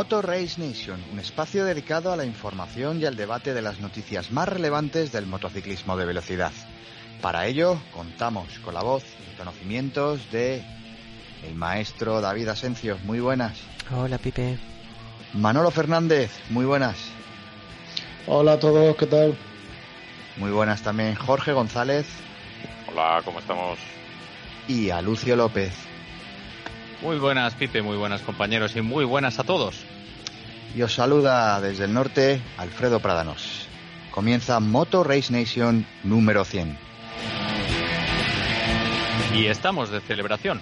Motor Race Nation, un espacio dedicado a la información y al debate de las noticias más relevantes del motociclismo de velocidad. Para ello, contamos con la voz y conocimientos de el maestro David Asencio. Muy buenas. Hola, Pipe. Manolo Fernández. Muy buenas. Hola a todos, ¿qué tal? Muy buenas también Jorge González. Hola, ¿cómo estamos? Y a Lucio López. Muy buenas, Pipe, muy buenas compañeros y muy buenas a todos. Y os saluda desde el norte Alfredo Pradanos. Comienza Moto Race Nation número 100. Y estamos de celebración,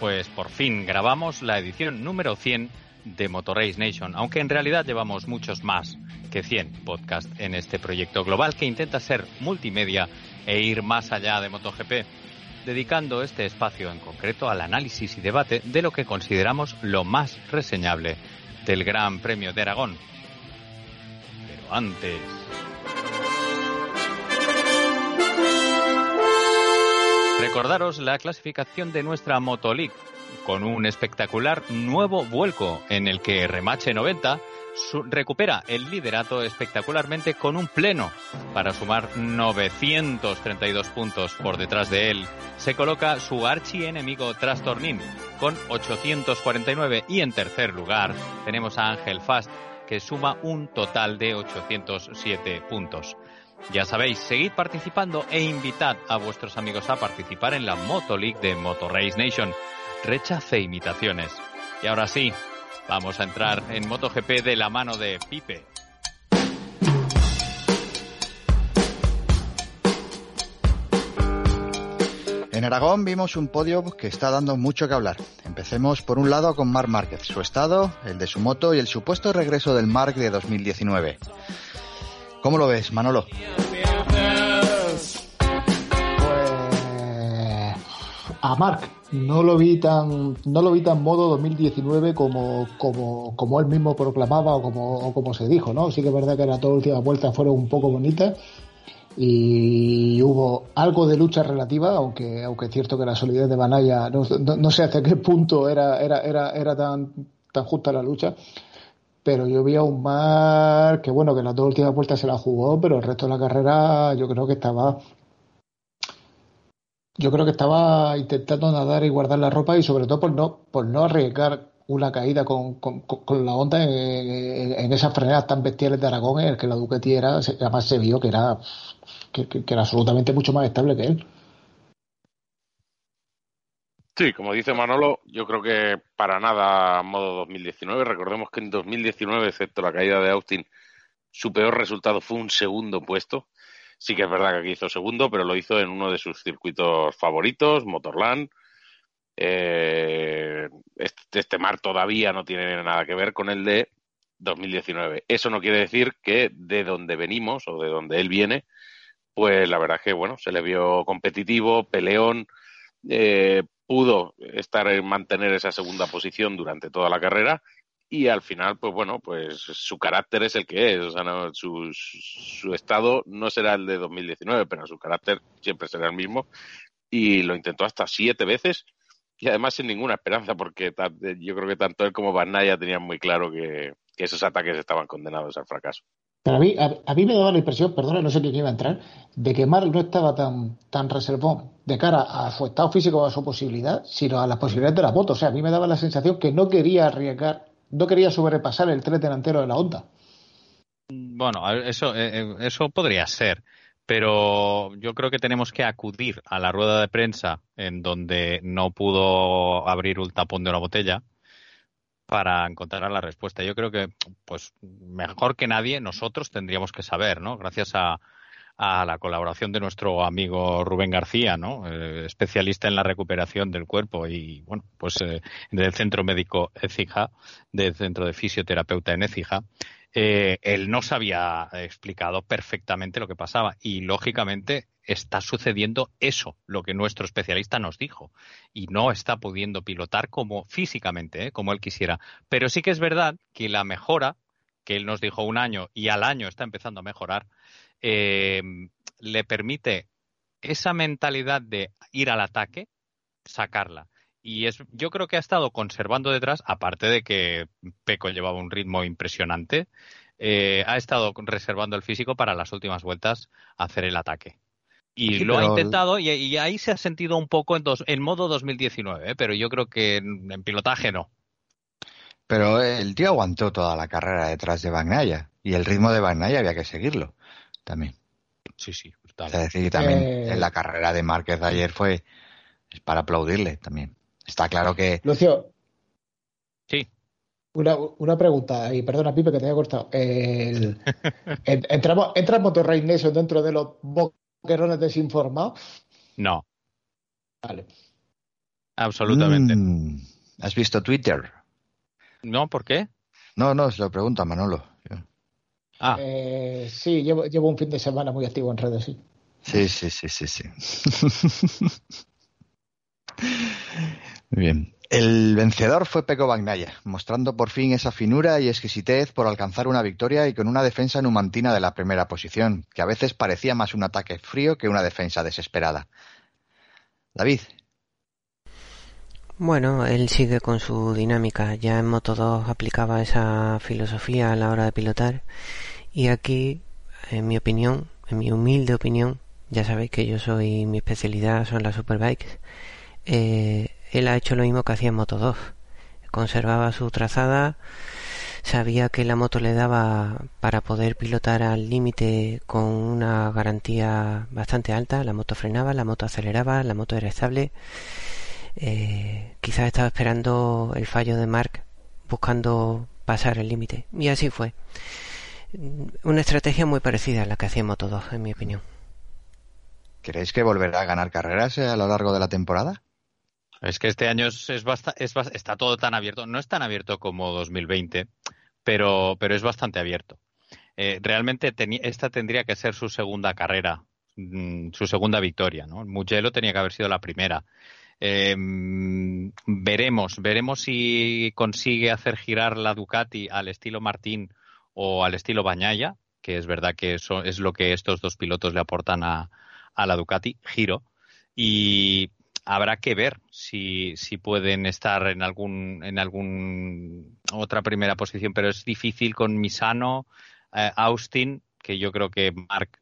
pues por fin grabamos la edición número 100 de Motor Race Nation, aunque en realidad llevamos muchos más que 100 podcasts en este proyecto global que intenta ser multimedia e ir más allá de MotoGP dedicando este espacio en concreto al análisis y debate de lo que consideramos lo más reseñable del Gran Premio de Aragón. Pero antes... Recordaros la clasificación de nuestra Motoleague, con un espectacular nuevo vuelco en el que Remache 90 recupera el liderato espectacularmente con un pleno para sumar 932 puntos por detrás de él. Se coloca su archienemigo Trastornin con 849 y en tercer lugar tenemos a Ángel Fast que suma un total de 807 puntos. Ya sabéis, seguid participando e invitad a vuestros amigos a participar en la Moto League de Motor Race Nation. Rechace imitaciones. Y ahora sí, Vamos a entrar en MotoGP de la mano de Pipe. En Aragón vimos un podio que está dando mucho que hablar. Empecemos por un lado con Marc Márquez, su estado, el de su moto y el supuesto regreso del Marc de 2019. ¿Cómo lo ves, Manolo? A Mark. No lo vi tan no lo vi tan modo 2019 como como como él mismo proclamaba o como como se dijo no sí que es verdad que las dos últimas vueltas fueron un poco bonitas y hubo algo de lucha relativa aunque aunque es cierto que la solidez de Banaya no, no, sé hasta qué punto era era era era tan tan justa la lucha pero yo vi a un Mark que bueno que las dos últimas vueltas se la jugó pero el resto de la carrera yo creo que estaba yo creo que estaba intentando nadar y guardar la ropa y sobre todo por no, por no arriesgar una caída con, con, la onda en, esas frenadas tan bestiales de Aragón en el que la Ducati era, además se vio que era, que, era absolutamente mucho más estable que él. Sí, como dice Manolo, yo creo que para nada modo 2019. Recordemos que en 2019, excepto la caída de Austin, su peor resultado fue un segundo puesto. Sí que es verdad que aquí hizo segundo, pero lo hizo en uno de sus circuitos favoritos, Motorland. Eh, este, este, mar todavía no tiene nada que ver con el de 2019. Eso no quiere decir que de donde venimos o de donde él viene, pues la verdad es que bueno, se le vio competitivo, peleón, eh, pudo estar en mantener esa segunda posición durante toda la carrera y al final, pues bueno, pues su carácter es el que es, o sea, no, su, su estado no será el de 2019, pero su carácter siempre será el mismo y lo intentó hasta siete veces y además sin ninguna esperanza porque yo creo que tanto él como Van tenían muy claro que, esos ataques estaban condenados al fracaso. Pero a mí, a, mí me daba la impresión, perdona, no sé quién iba a entrar, de que Mark no estaba tan, tan reservón de cara a su estado físico, a su posibilidad, sino a las posibilidades de la moto. O sea, a mí me daba la sensación que no quería arriesgar no quería sobrepasar el tren delantero de la Honda. Bueno, eso, eh, eh, eso podría ser, pero yo creo que tenemos que acudir a la rueda de prensa en donde no pudo abrir un tapón de una botella para encontrar la respuesta. Yo creo que, pues, mejor que nadie, nosotros tendríamos que saber, ¿no? Gracias a, a la colaboración de nuestro amigo Rubén García, ¿no? Eh, especialista en la recuperación del cuerpo y, bueno, pues eh, del Centro Médico Écija, del Centro de Fisioterapeuta en Écija. Eh, él nos había explicado perfectamente lo que pasaba y, lógicamente, está sucediendo eso, lo que nuestro especialista nos dijo, y no está pudiendo pilotar como físicamente, como él quisiera. Pero sí que es verdad que la mejora, que él nos dijo un año y al año está empezando a mejorar, eh, le permite esa mentalidad de ir al ataque, sacarla. y es, yo creo que ha estado conservando detrás, aparte de que Peco llevaba un ritmo impresionante, eh, ha estado reservando el físico para las últimas vueltas hacer el ataque. Y lo ha intentado y, ahí se ha sentido un poco en, dos, en modo 2019, ¿eh? pero yo creo que en, pilotaje no. Pero el tío aguantó toda la carrera detrás de Bagnaya y el ritmo de Bagnaya había que seguirlo también. Sí, sí. Es decir, también eh, en la carrera de Márquez ayer fue es para aplaudirle también. Está claro que. Lucio. Sí. Una, una pregunta, y perdona, Pipe, que te haya cortado. El, ¿entramos, ¿Entra Motorrey Nation dentro de los boquerones desinformados? No. Vale. Absolutamente. Mm, ¿Has visto Twitter? No, ¿por qué? No, no, se lo pregunta Manolo. Ah. Eh, sí, llevo, llevo un fin de semana muy activo en redes, sí. Sí, sí, sí, sí, sí. Bien. El vencedor fue Peco Bagnaya, mostrando por fin esa finura y exquisitez por alcanzar una victoria y con una defensa numantina de la primera posición, que a veces parecía más un ataque frío que una defensa desesperada. David. Bueno, él sigue con su dinámica. Ya en Moto 2 aplicaba esa filosofía a la hora de pilotar. Y aquí, en mi opinión, en mi humilde opinión, ya sabéis que yo soy, mi especialidad son las superbikes. Eh, él ha hecho lo mismo que hacía en Moto 2. Conservaba su trazada, sabía que la moto le daba para poder pilotar al límite con una garantía bastante alta. La moto frenaba, la moto aceleraba, la moto era estable. Eh, quizás estaba esperando el fallo de Mark buscando pasar el límite. Y así fue. Una estrategia muy parecida a la que hacía Moto 2, en mi opinión. ¿Creéis que volverá a ganar carreras a lo largo de la temporada? Es que este año es, es, está todo tan abierto. No es tan abierto como 2020, pero, pero es bastante abierto. Eh, realmente esta tendría que ser su segunda carrera, mm, su segunda victoria. ¿no? Mugello tenía que haber sido la primera. Em, veremos, veremos si consigue hacer girar la Ducati al estilo Martín o al estilo Bañaya, que es verdad que eso es lo que estos dos pilotos le aportan a, a la Ducati, giro. Y habrá que ver si, si pueden estar en algún en algún otra primera posición, pero es difícil con Misano, eh, Austin, que yo creo que Mark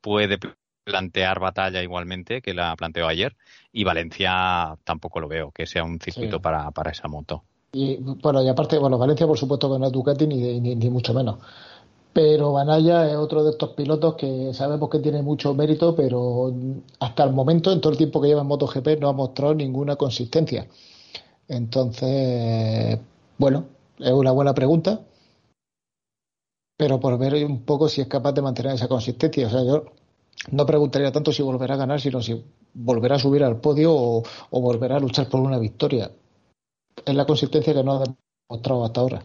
puede plantear batalla igualmente, que la planteó ayer, y Valencia tampoco lo veo que sea un circuito para, para esa moto. Y bueno, y aparte, bueno, Valencia por supuesto que no es Ducati ni, ni mucho menos pero Banaya es otro de estos pilotos que sabemos que tiene mucho mérito, pero hasta el momento, en todo el tiempo que lleva en MotoGP, no ha mostrado ninguna consistencia. Entonces, bueno, es una buena pregunta, pero por ver un poco si es capaz de mantener esa consistencia. O sea, yo no preguntaría tanto si volverá a ganar, sino si volverá a subir al podio o, o volverá a luchar por una victoria. Es la consistencia que no ha demostrado hasta ahora.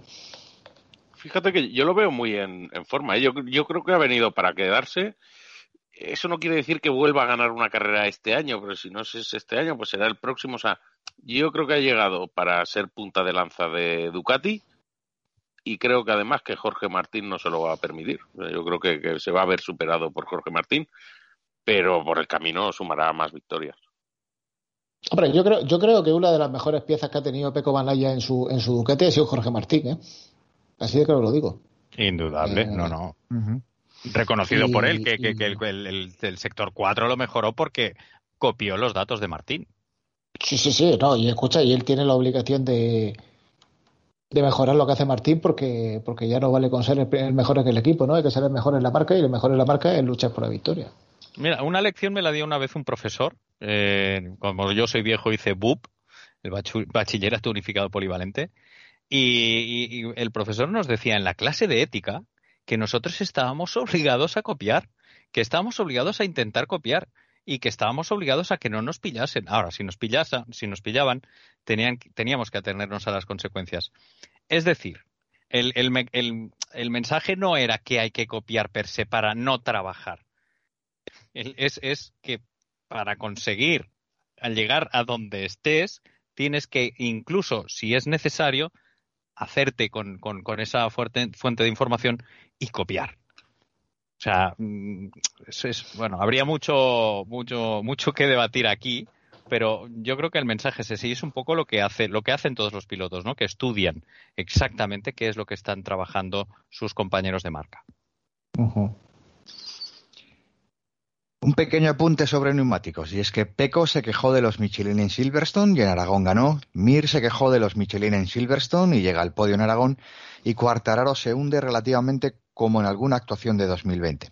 Fíjate que yo lo veo muy en, forma. ¿eh? Yo, creo que ha venido para quedarse. Eso no quiere decir que vuelva a ganar una carrera este año, pero si no es este año, pues será el próximo. O sea, yo creo que ha llegado para ser punta de lanza de Ducati y creo que además que Jorge Martín no se lo va a permitir. Yo creo que, se va a ver superado por Jorge Martín, pero por el camino sumará más victorias. Hombre, yo creo, yo creo que una de las mejores piezas que ha tenido Peco Banaya en su, en su Ducati ha sido Jorge Martín, ¿eh? Así de claro lo digo. Indudable, eh, no, no. Reconocido por él, que, que, el, el, sector 4 lo mejoró porque copió los datos de Martín. Sí, sí, sí, no, y escucha, y él tiene la obligación de, de mejorar lo que hace Martín porque, porque ya no vale con ser el, mejor en el equipo, ¿no? Hay que ser el mejor en la marca y el mejor en la marca es luchar por la victoria. Mira, una lección me la dio una vez un profesor, eh, como yo soy viejo hice BUP, el bachillerato unificado polivalente, y, el profesor nos decía en la clase de ética que nosotros estábamos obligados a copiar, que estábamos obligados a intentar copiar y que estábamos obligados a que no nos pillasen. Ahora, si nos pillasen, si nos pillaban, tenían, teníamos que atenernos a las consecuencias. Es decir, el, el, el, mensaje no era que hay que copiar per se para no trabajar. Es, es que para conseguir al llegar a donde estés, tienes que, incluso si es necesario, hacerte con, con, esa fuerte, fuente de información y copiar. O sea, mm, es, bueno, habría mucho, mucho, mucho que debatir aquí, pero yo creo que el mensaje es ese y es un poco lo que hace, lo que hacen todos los pilotos, ¿no? Que estudian exactamente qué es lo que están trabajando sus compañeros de marca. Un pequeño apunte sobre neumáticos, y es que Peco se quejó de los Michelin en Silverstone y en Aragón ganó, Mir se quejó de los Michelin en Silverstone y llega al podio en Aragón, y Cuartararo se hunde relativamente como en alguna actuación de 2020.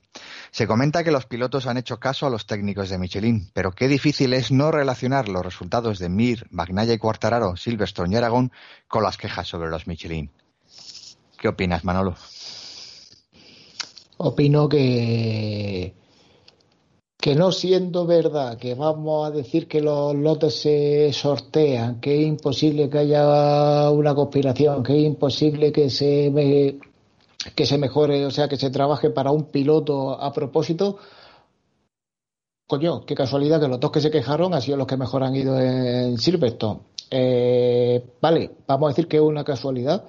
Se comenta que los pilotos han hecho caso a los técnicos de Michelin, pero qué difícil es no relacionar los resultados de Mir, Magnaya y Cuartararo, Silverstone y Aragón con las quejas sobre los Michelin. ¿Qué opinas, Manolo? Opino que que no siendo verdad que vamos a decir que los lotes se sortean, que es imposible que haya una conspiración, que es imposible que se que se mejore, o sea, que se trabaje para un piloto a propósito. Coño, qué casualidad que los dos que se quejaron han sido los que mejor han ido en Silverstone. Eh, vale, vamos a decir que es una casualidad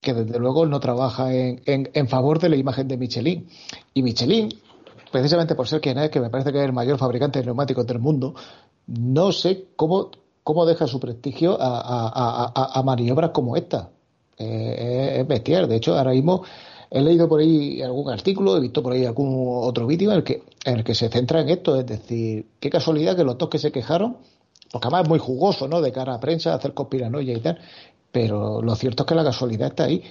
que desde luego no trabaja en, en favor de la imagen de Michelin. Y Michelin precisamente por ser quien es, que me parece que es el mayor fabricante de neumáticos del mundo, no sé cómo, cómo deja su prestigio a, maniobras como esta. Eh, es bestial. De hecho, ahora mismo he leído por ahí algún artículo, he visto por ahí algún otro vídeo en el que, en el que se centra en esto. Es decir, qué casualidad que los dos que se quejaron, porque además es muy jugoso, ¿no? De cara a prensa, hacer conspiranoia y tal. Pero lo cierto es que la casualidad está ahí.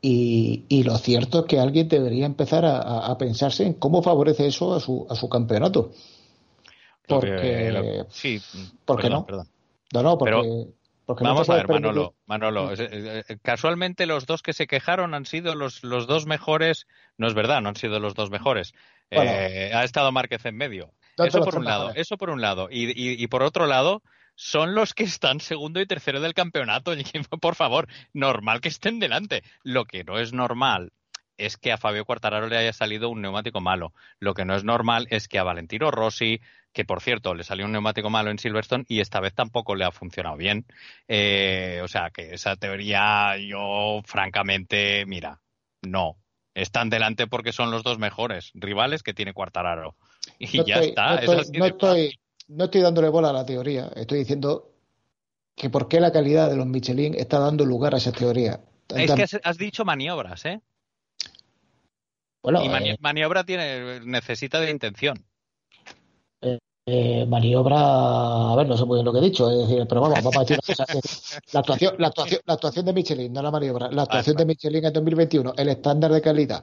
Y, lo cierto es que alguien debería empezar a, pensarse en cómo favorece eso a su, a su campeonato. Porque, sí, ¿por qué no? Perdón. No, no, porque, vamos a ver, Manolo. Manolo casualmente los dos que se quejaron han sido los, los dos mejores. No es verdad, no han sido los dos mejores. Eh, ha estado Márquez en medio. Eso por un lado. Eso por un lado. Y, y, y por otro lado, son los que están segundo y tercero del campeonato. Por favor, normal que estén delante. Lo que no es normal es que a Fabio Quartararo le haya salido un neumático malo. Lo que no es normal es que a Valentino Rossi, que por cierto le salió un neumático malo en Silverstone y esta vez tampoco le ha funcionado bien. Eh, o sea que esa teoría yo francamente, mira, no. Están delante porque son los dos mejores rivales que tiene Quartararo. Y ya está. no estoy, no estoy dándole bola a la teoría, estoy diciendo que por qué la calidad de los Michelin está dando lugar a esa teoría. Es que has dicho maniobras, ¿eh? Bueno, y eh, maniobra tiene, necesita de intención. Eh, eh, maniobra, a ver, no sé muy bien lo que he dicho, es decir, pero vamos, vamos a decir la actuación, la actuación, la actuación de Michelin, no la maniobra, la actuación de Michelin en 2021, el estándar de calidad.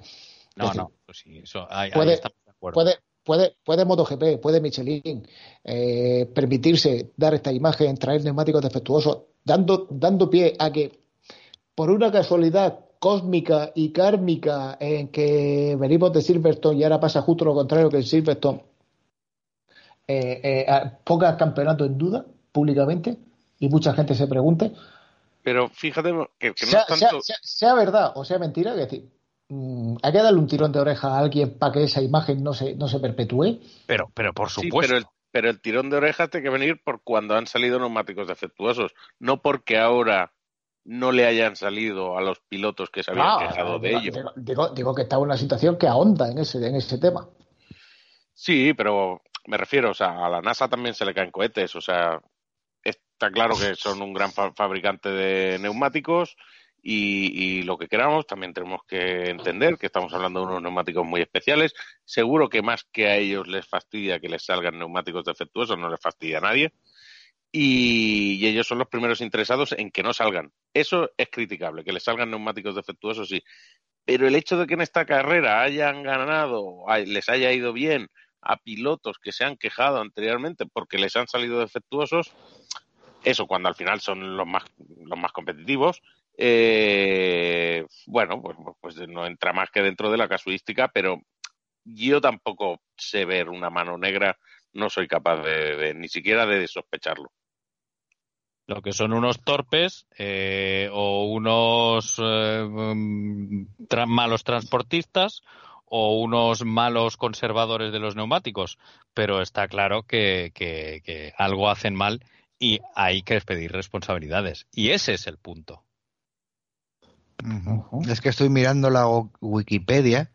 No, no, pues sí, eso, ahí, puede, puede, puede, puede MotoGP, puede Michelin eh, permitirse dar esta imagen, traer neumáticos defectuosos, dando, dando pie a que por una casualidad cósmica y kármica en que venimos de Silverstone y ahora pasa justo lo contrario que en Silverstone, eh, eh, ponga campeonato en duda públicamente y mucha gente se pregunte. Pero fíjate que, no sea, sea, verdad o sea mentira, es decir, hay que darle un tirón de oreja a alguien para que esa imagen no se, no se perpetúe. Pero, pero por supuesto. pero, el, tirón de oreja tiene que venir por cuando han salido neumáticos defectuosos, no porque ahora no le hayan salido a los pilotos que se habían quejado de ello. Digo, digo, que está en una situación que ahonda en ese, en ese tema. Sí, pero me refiero, o sea, a la NASA también se le caen cohetes, o sea, está claro que son un gran fabricante de neumáticos y, lo que queramos, también tenemos que entender que estamos hablando de unos neumáticos muy especiales. Seguro que más que a ellos les fastidia que les salgan neumáticos defectuosos, no les fastidia a nadie. Y, ellos son los primeros interesados en que no salgan. Eso es criticable, que les salgan neumáticos defectuosos, sí. Pero el hecho de que en esta carrera hayan ganado, les haya ido bien a pilotos que se han quejado anteriormente porque les han salido defectuosos, eso cuando al final son los más, los más competitivos, eh, bueno, pues, pues no entra más que dentro de la casuística, pero yo tampoco sé ver una mano negra, no soy capaz de, ni siquiera de sospecharlo. Lo que son unos torpes eh, o unos eh, mm, malos transportistas o unos malos conservadores de los neumáticos, pero está claro que, que algo hacen mal y hay que pedir responsabilidades. Y ese es el punto. Es que estoy mirando la Wikipedia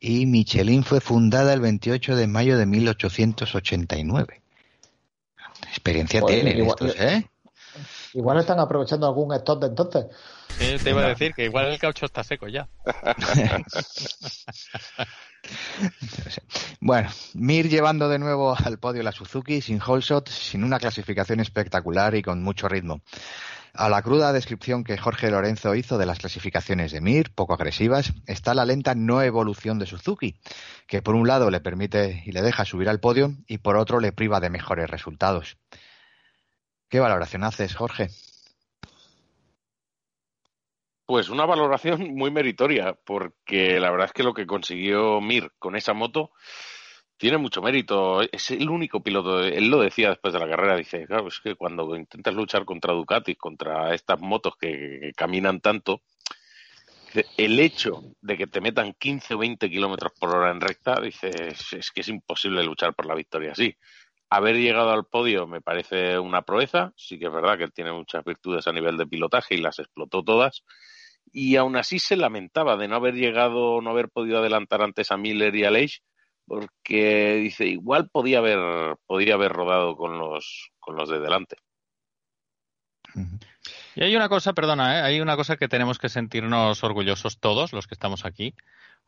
y Michelin fue fundada el 28 de mayo de 1889. Experiencia tienen estos, ¿eh? Igual están aprovechando algún stock de entonces. Sí, te iba a decir que igual el caucho está seco ya. bueno, Mir llevando de nuevo al podio la Suzuki sin shot, sin una clasificación espectacular y con mucho ritmo. A la cruda descripción que Jorge Lorenzo hizo de las clasificaciones de Mir, poco agresivas, está la lenta no evolución de Suzuki, que por un lado le permite y le deja subir al podio y por otro le priva de mejores resultados. ¿Qué valoración haces, Jorge? Pues una valoración muy meritoria, porque la verdad es que lo que consiguió Mir con esa moto tiene mucho mérito. Es el único piloto, él lo decía después de la carrera, dice, claro, es que cuando intentas luchar contra Ducati, contra estas motos que, caminan tanto, el hecho de que te metan 15 o 20 kilómetros por hora en recta, dices, es que es imposible luchar por la victoria así haber llegado al podio me parece una proeza. Sí que es verdad que él tiene muchas virtudes a nivel de pilotaje y las explotó todas. Y aún así se lamentaba de no haber llegado, no haber podido adelantar antes a Miller y a Leish, porque dice, igual podía haber, podría haber rodado con los, con los de delante. Y hay una cosa, perdona, ¿eh? hay una cosa que tenemos que sentirnos orgullosos todos los que estamos aquí,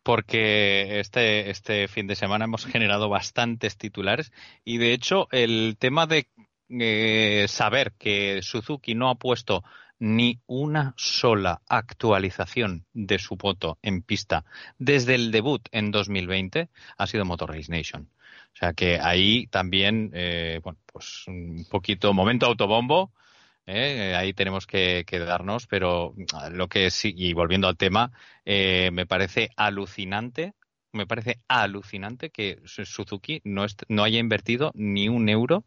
porque este, este fin de semana hemos generado bastantes titulares y de hecho el tema de eh, saber que Suzuki no ha puesto ni una sola actualización de su moto en pista desde el debut en 2020 ha sido Motor Race Nation. O sea que ahí también, eh, bueno, pues un poquito momento autobombo ¿eh? ahí tenemos que, darnos, pero ah, lo que sí, y volviendo al tema, eh, me parece alucinante, me parece alucinante que Suzuki no, no haya invertido ni un euro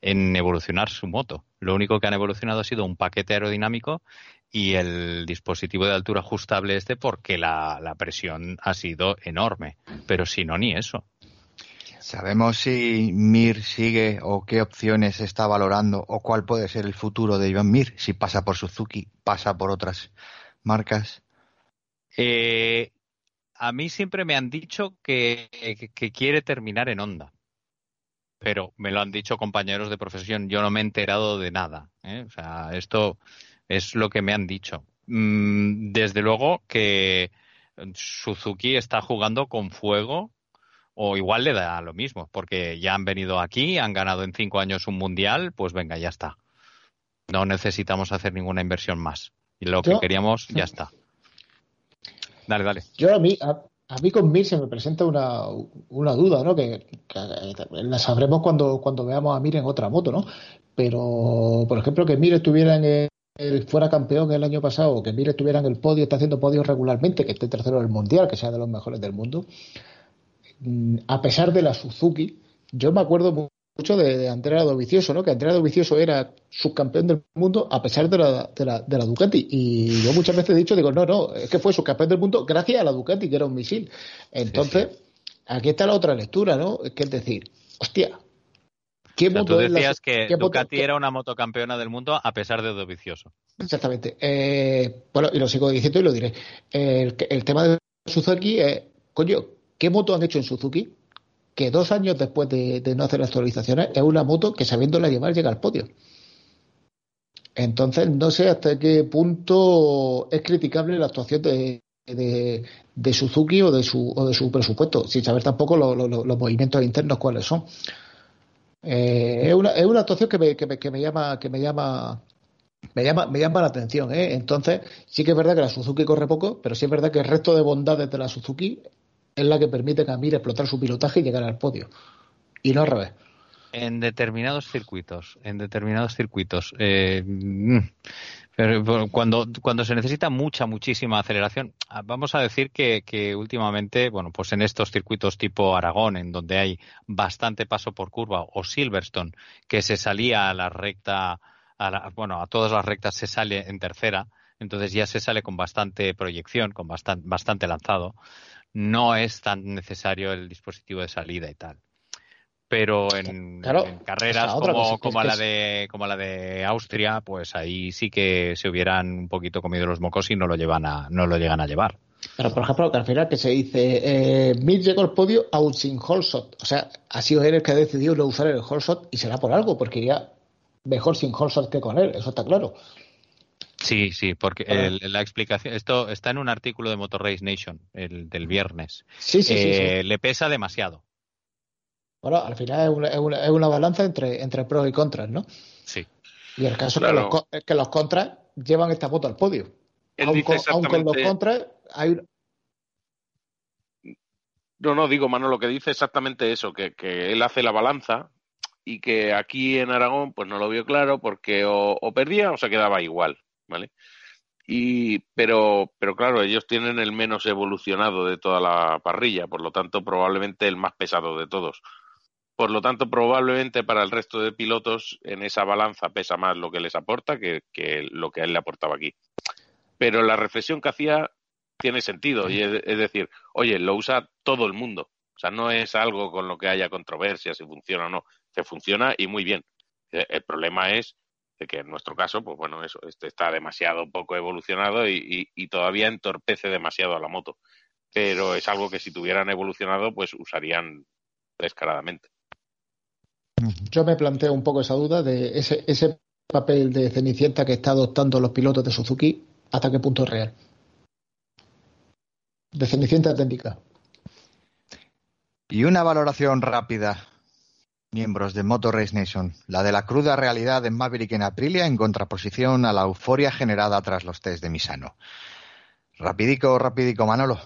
en evolucionar su moto. Lo único que han evolucionado ha sido un paquete aerodinámico y el dispositivo de altura ajustable este porque la, la presión ha sido enorme. Pero si no, ni eso. ¿Sabemos si Mir sigue o qué opciones está valorando o cuál puede ser el futuro de Iván Mir? Si pasa por Suzuki, pasa por otras marcas. Eh, a mí siempre me han dicho que, quiere terminar en Honda. Pero me lo han dicho compañeros de profesión. Yo no me he enterado de nada. ¿eh? O sea, esto es lo que me han dicho. Mm, desde luego que Suzuki está jugando con fuego o igual le da lo mismo, porque ya han venido aquí, han ganado en cinco años un mundial, pues venga, ya está. No necesitamos hacer ninguna inversión más. Y lo que queríamos, ya está. Dale, dale. Yo a mí, a, mí con Mir se me presenta una, una duda, ¿no? Que, la sabremos cuando, cuando veamos a Mir en otra moto, ¿no? Pero, por ejemplo, que Mir estuviera en el, fuera campeón el año pasado, que Mir estuviera en el podio, está haciendo podios regularmente, que esté tercero del mundial, que sea de los mejores del mundo a pesar de la Suzuki, yo me acuerdo mucho de, Andrea Dovicioso, ¿no? Que Andrea Dovicioso era subcampeón del mundo a pesar de la, de la, de la Ducati. Y yo muchas veces he dicho, digo, no, no, es que fue subcampeón del mundo gracias a la Ducati, que era un misil. Entonces, aquí está la otra lectura, ¿no? Es que es decir, hostia, ¿Qué moto tú decías que Ducati era una motocampeona del mundo a pesar de Dovicioso. Exactamente. Eh, bueno, y lo sigo diciendo y lo diré. El, el tema de Suzuki es, coño, ¿Qué moto han hecho en Suzuki? Que dos años después de, no hacer actualizaciones es una moto que sabiéndola llevar llega al podio. Entonces, no sé hasta qué punto es criticable la actuación de, Suzuki o de, su, presupuesto, sin saber tampoco los movimientos internos cuáles son. Eh, es, una, actuación que me llama que me llama me llama, me llama la atención. ¿eh? Entonces, sí que es verdad que la Suzuki corre poco, pero sí es verdad que el resto de bondades de la Suzuki es la que permite a Mir explotar su pilotaje y llegar al podio. Y no al revés. En determinados circuitos, en determinados circuitos. Eh, mm, pero cuando, cuando se necesita mucha, muchísima aceleración, ah, vamos a decir que, que, últimamente, bueno, pues en estos circuitos tipo Aragón, en donde hay bastante paso por curva, o Silverstone, que se salía a la recta, a bueno, a todas las rectas se sale en tercera, entonces ya se sale con bastante proyección, con bastante, bastante lanzado no es tan necesario el dispositivo de salida y tal. Pero en, carreras como, como la de como la de Austria, pues ahí sí que se hubieran un poquito comido los mocos y no lo llevan a, no lo llegan a llevar. Pero, por ejemplo, que al final que se dice, eh, llegó al podio aún sin holshot. O sea, ha sido él el que ha decidido no usar el holshot y será por algo, porque iría mejor sin holshot que con él, eso está claro. Sí, sí, porque el, la explicación, esto está en un artículo de Motor Race Nation, el del viernes. Sí, sí, sí, Eh, Le pesa demasiado. Bueno, al final es una, es una, es una balanza entre, entre pros y contras, ¿no? Sí. Y el caso Claro. es, que los, que los contras llevan esta moto al podio. Él Aun dice con, aun con los contras hay un- No, no, digo, Mano, lo que dice exactamente eso, que, que él hace la balanza y que aquí en Aragón pues no lo vio claro porque o, o perdía o se quedaba igual, Y, pero, pero claro, ellos tienen el menos evolucionado de toda la parrilla, por lo tanto probablemente el más pesado de todos. Por lo tanto, probablemente para el resto de pilotos en esa balanza pesa más lo que les aporta que, que lo que a él le aportaba aquí. Pero la reflexión que hacía tiene sentido y es, es decir, oye, lo usa todo el mundo. O sea, no es algo con lo que haya controversia si funciona o no. Que funciona y muy bien. El problema es de que en nuestro caso, pues bueno, eso, este está demasiado poco evolucionado y, y- y todavía entorpece demasiado a la moto. Pero es algo que si tuvieran evolucionado, pues usarían descaradamente. Yo me planteo un poco esa duda de ese, ese papel de Cenicienta que está adoptando los pilotos de Suzuki, hasta qué punto es real. De Cenicienta técnica. Y una valoración rápida, miembros de Motor Race Nation, la de la cruda realidad en Maverick en Aprilia en contraposición a la euforia generada tras los test de Misano. Rapidico, rapidico, Manolo.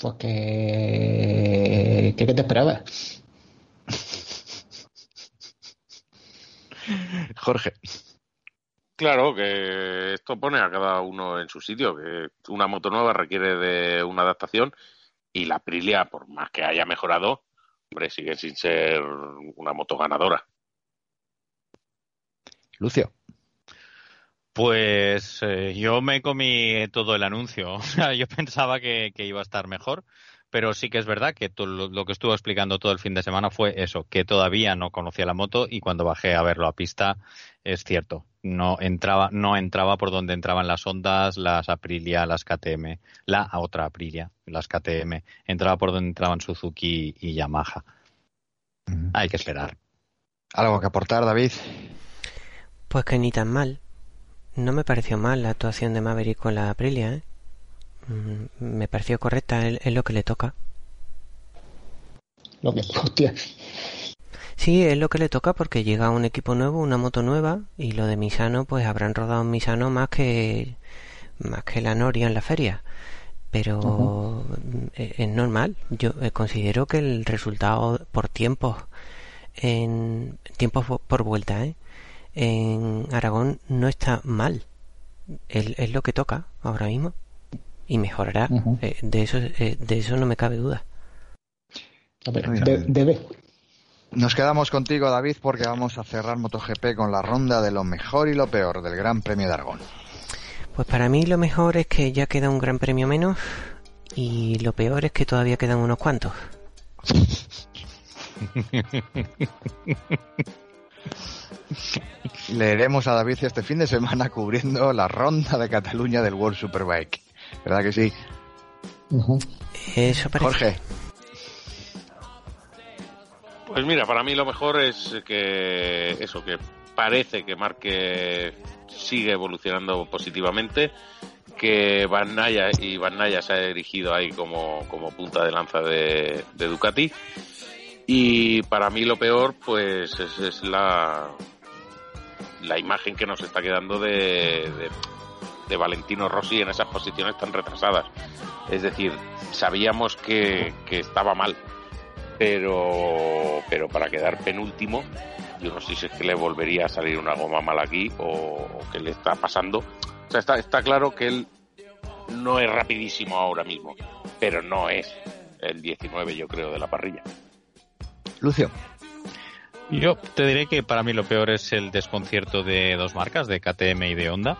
Pues que, que ¿qué te esperabas? Jorge. Claro que esto pone a cada uno en su sitio, que una moto nueva requiere de una adaptación y la Aprilia, por más que haya mejorado, hombre, sigue sin ser una moto ganadora. Lucio. Pues eh, yo me comí todo el anuncio. O sea, yo pensaba que, que iba a estar mejor, pero sí que es verdad que lo que estuvo explicando todo el fin de semana fue eso, que todavía no conocía la moto y cuando bajé a verlo a pista es cierto, no entraba, no entraba por donde entraban las ondas, las Aprilia, las KTM, la otra Aprilia, las KTM, entraba por donde entraban Suzuki y Yamaha. Hay que esperar. ¿Algo que aportar, David? Pues que ni tan mal. No me pareció mal la actuación de Maverick con la Aprilia, ¿eh? Mm, Me pareció correcta, es es lo que le toca. Lo que, hostia. Sí, es lo que le toca porque llega un equipo nuevo, una moto nueva y lo de Misano pues habrán rodado en Misano más que más que la Noria en la feria. Pero eh, es normal. Yo eh, considero que el resultado por tiempos en tiempos po- por vuelta, ¿eh? en Aragón no está mal. Es, es lo que toca ahora mismo y mejorará. Eh, de eso eh, de eso no me cabe duda. A ver, Muy de- bien. debe. Nos quedamos contigo, David, porque vamos a cerrar MotoGP con la ronda de lo mejor y lo peor del Gran Premio de Aragón. Pues para mí lo mejor es que ya queda un gran premio menos y lo peor es que todavía quedan unos cuantos. Leeremos a David este fin de semana cubriendo la ronda de Cataluña del World Superbike. ¿Verdad que sí? Eso parece. Jorge. Pues mira, para mí lo mejor es que eso, que parece que Marque sigue evolucionando positivamente, que Van Naya y Van Naya se ha erigido ahí como, como punta de lanza de, de Ducati. Y para mí lo peor, pues es, es la, la imagen que nos está quedando de, de, de Valentino Rossi en esas posiciones tan retrasadas. Es decir, sabíamos que, que estaba mal, pero pero para quedar penúltimo yo no sé si es que le volvería a salir una goma mal aquí o, o qué le está pasando o sea está, está claro que él no es rapidísimo ahora mismo pero no es el 19 yo creo de la parrilla Lucio. Yo te diré que para mí lo peor es el desconcierto de dos marcas, de KTM y de Honda.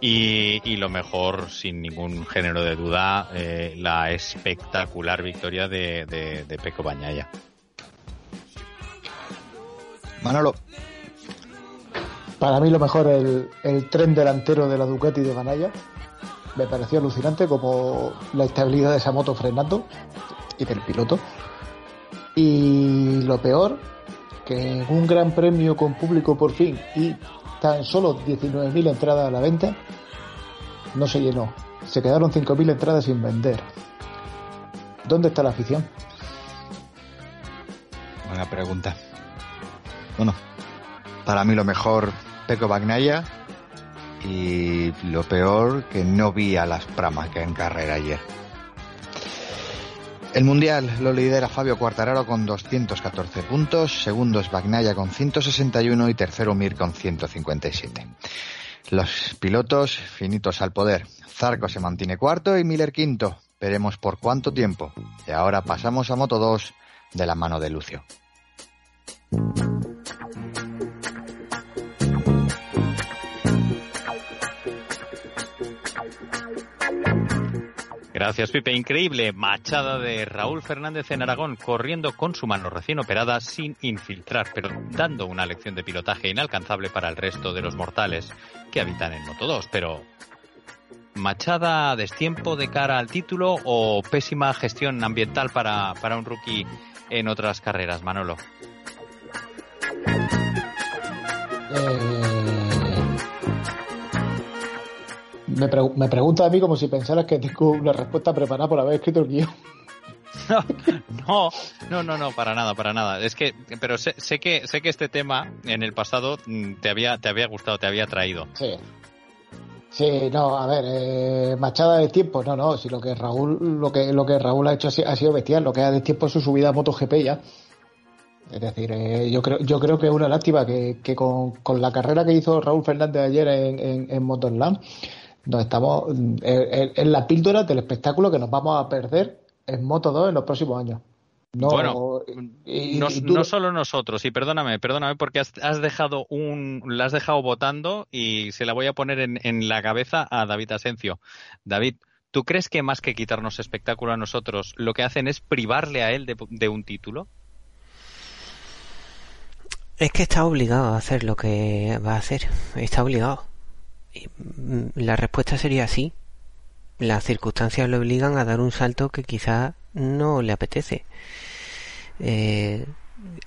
Y, y lo mejor, sin ningún género de duda, eh, la espectacular victoria de, de, de Pecco Bagnaia. Manolo. Para mí lo mejor el, el tren delantero de la Ducati de Banaya. me pareció alucinante como la estabilidad de esa moto frenando y del piloto. Y lo peor, que en un gran premio con público por fin y tan solo 19.000 entradas a la venta, no se llenó. Se quedaron 5.000 entradas sin vender. ¿Dónde está la afición? Buena pregunta. Bueno, para mí lo mejor, Peco Bagnaya. Y lo peor, que no vi a las Pramas que en carrera ayer. El Mundial lo lidera Fabio Quartararo con 214 puntos, segundo es Bagnaya con 161 y tercero Mir con 157. Los pilotos finitos al poder. Zarco se mantiene cuarto y Miller quinto. Veremos por cuánto tiempo. Y ahora pasamos a Moto 2 de la mano de Lucio. Gracias, Pipe. Increíble machada de Raúl Fernández en Aragón, corriendo con su mano recién operada sin infiltrar, pero dando una lección de pilotaje inalcanzable para el resto de los mortales que habitan en Moto 2. Pero, ¿machada a destiempo de cara al título o pésima gestión ambiental para, para un rookie en otras carreras, Manolo? Me, pregu- me pregunta a mí como si pensaras que tengo una respuesta preparada por haber escrito el guion. No, no, no, no, para nada, para nada. Es que, pero sé, sé que sé que este tema en el pasado mm, te había te había gustado, te había traído. Sí. Sí, no, a ver, eh, machada de tiempo, no, no, si lo que Raúl, lo que, lo que Raúl ha hecho ha sido, ha sido bestial, lo que ha de tiempo es su subida a MotoGP ya. Es decir, eh, yo creo, yo creo que es una lástima que, que con, con la carrera que hizo Raúl Fernández ayer en, en, en Motorland, nos estamos en, en la píldora del espectáculo que nos vamos a perder en Moto 2 en los próximos años. No, Bueno, y- y- no, y tú- no solo nosotros, y perdóname, perdóname porque has, has dejado un, la has dejado votando y se la voy a poner en, en la cabeza a David Asencio. David, ¿tú crees que más que quitarnos espectáculo a nosotros, lo que hacen es privarle a él de, de un título? Es que está obligado a hacer lo que va a hacer. Está obligado. Mm, la respuesta sería sí. Las circunstancias le obligan a dar un salto que quizá no le apetece. Eh,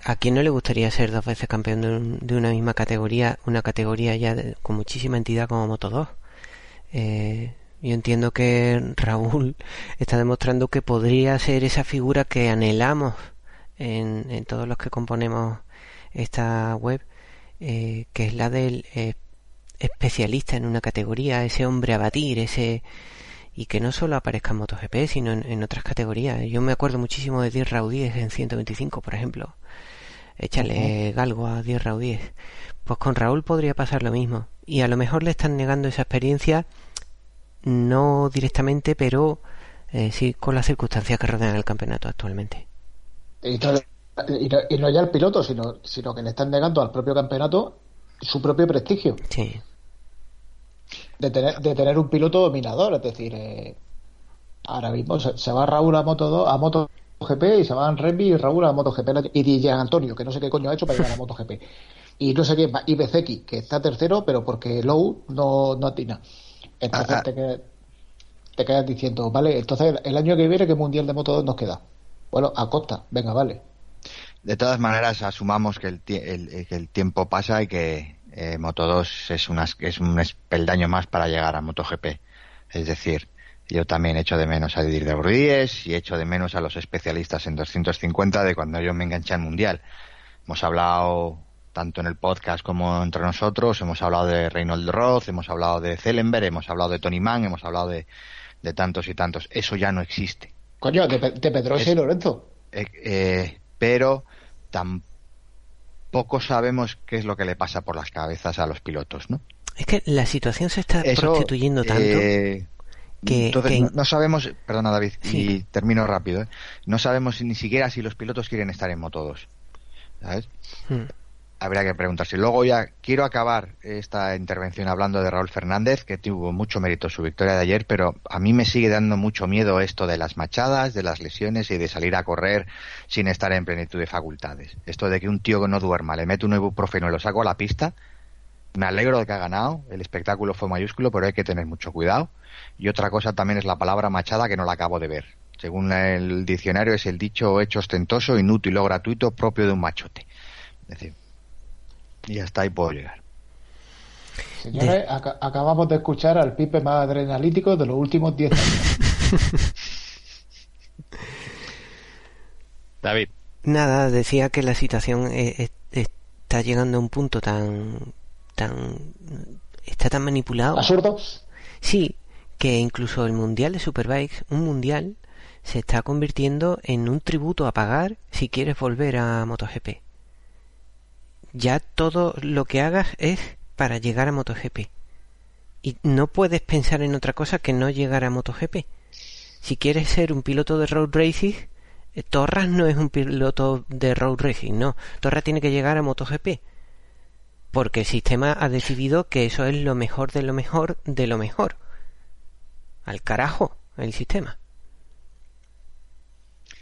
¿A quién no le gustaría ser dos veces campeón de, un- de una misma categoría, una categoría ya de- con muchísima entidad como Moto 2? Eh, yo entiendo que Raúl está demostrando que podría ser esa figura que anhelamos en, en todos los que componemos esta web, eh, que es la del eh, especialista en una categoría, ese hombre a batir, ese y que no solo aparezca en MotoGP, sino en, en otras categorías. Yo me acuerdo muchísimo de 10 Raudíes en 125, por ejemplo. Échale galgo a 10 Raudíes. Pues con Raúl podría pasar lo mismo. Y a lo mejor le están negando esa experiencia, no directamente, pero eh, sí con las circunstancias que rodean el campeonato actualmente. y no, y no- y no ya al piloto, sino, sino que le están negando al propio campeonato su propio prestigio Sí. De tener, de tener un piloto dominador. Es decir, eh, ahora mismo se, se va Raúl a Moto 2, a Moto GP y se van Remy y Raúl a Moto GP y DJ Antonio, que no sé qué coño ha hecho para llegar a Moto GP. Y no sé qué, y Bezeki, que está tercero, pero porque Low no, no atina. Entonces Ah, ah. te, quedas, te quedas diciendo, vale, entonces el año que viene, ¿qué mundial de Moto 2 nos queda? Bueno, a costa, venga, vale. De todas maneras, asumamos que el, el- eh, que el tiempo pasa y que eh, Moto 2 es, es un espeldaño más para llegar a MotoGP. Es decir, yo también echo de menos a Didier de Burdíes y echo de menos a los especialistas en 250 de cuando yo me enganché al Mundial. Hemos hablado tanto en el podcast como entre nosotros, hemos hablado de Reynold Roth, hemos hablado de Zellenberg, hemos hablado de Tony Mann, hemos hablado de, de tantos y tantos. Eso ya no existe. Coño, de, de Pedrosa y Lorenzo. Eh, eh, pero tampoco sabemos qué es lo que le pasa por las cabezas a los pilotos, ¿no? Es que la situación se está Eso, prostituyendo tanto. eh, que- entonces que- no, no sabemos, perdona David, Sí. y termino rápido, ¿eh? no sabemos ni siquiera si los pilotos quieren estar en Moto 2, ¿sabes? Hmm. Habría que preguntarse. Luego ya quiero acabar esta intervención hablando de Raúl Fernández, que tuvo mucho mérito su victoria de ayer, pero a mí me sigue dando mucho miedo esto de las machadas, de las lesiones y de salir a correr sin estar en plenitud de facultades. Esto de que un tío que no duerma le mete un ibuprofeno y lo saco a la pista, Me alegro de que ha ganado, el espectáculo fue mayúsculo, pero hay que tener mucho cuidado. Y otra cosa también es la palabra machada que no la acabo de ver. Según el diccionario es el dicho hecho ostentoso, inútil o gratuito propio de un machote. Es decir, y hasta ahí puedo llegar. Señores, acabamos de escuchar al pipe más adrenalítico de los últimos 10 años. David. Nada, decía que la situación está llegando a un punto tan tan está tan manipulado. ¿Absurdo? Sí, que incluso el mundial de Superbikes, un mundial, se está convirtiendo en un tributo a pagar si quieres volver a MotoGP. Ya todo lo que hagas es para llegar a MotoGP. Y no puedes pensar en otra cosa que no llegar a MotoGP. Si quieres ser un piloto de road racing, eh, Torras no es un piloto de road racing, no. Torras tiene que llegar a MotoGP porque el sistema ha decidido que eso es lo mejor de lo mejor de lo mejor. Al carajo, el sistema.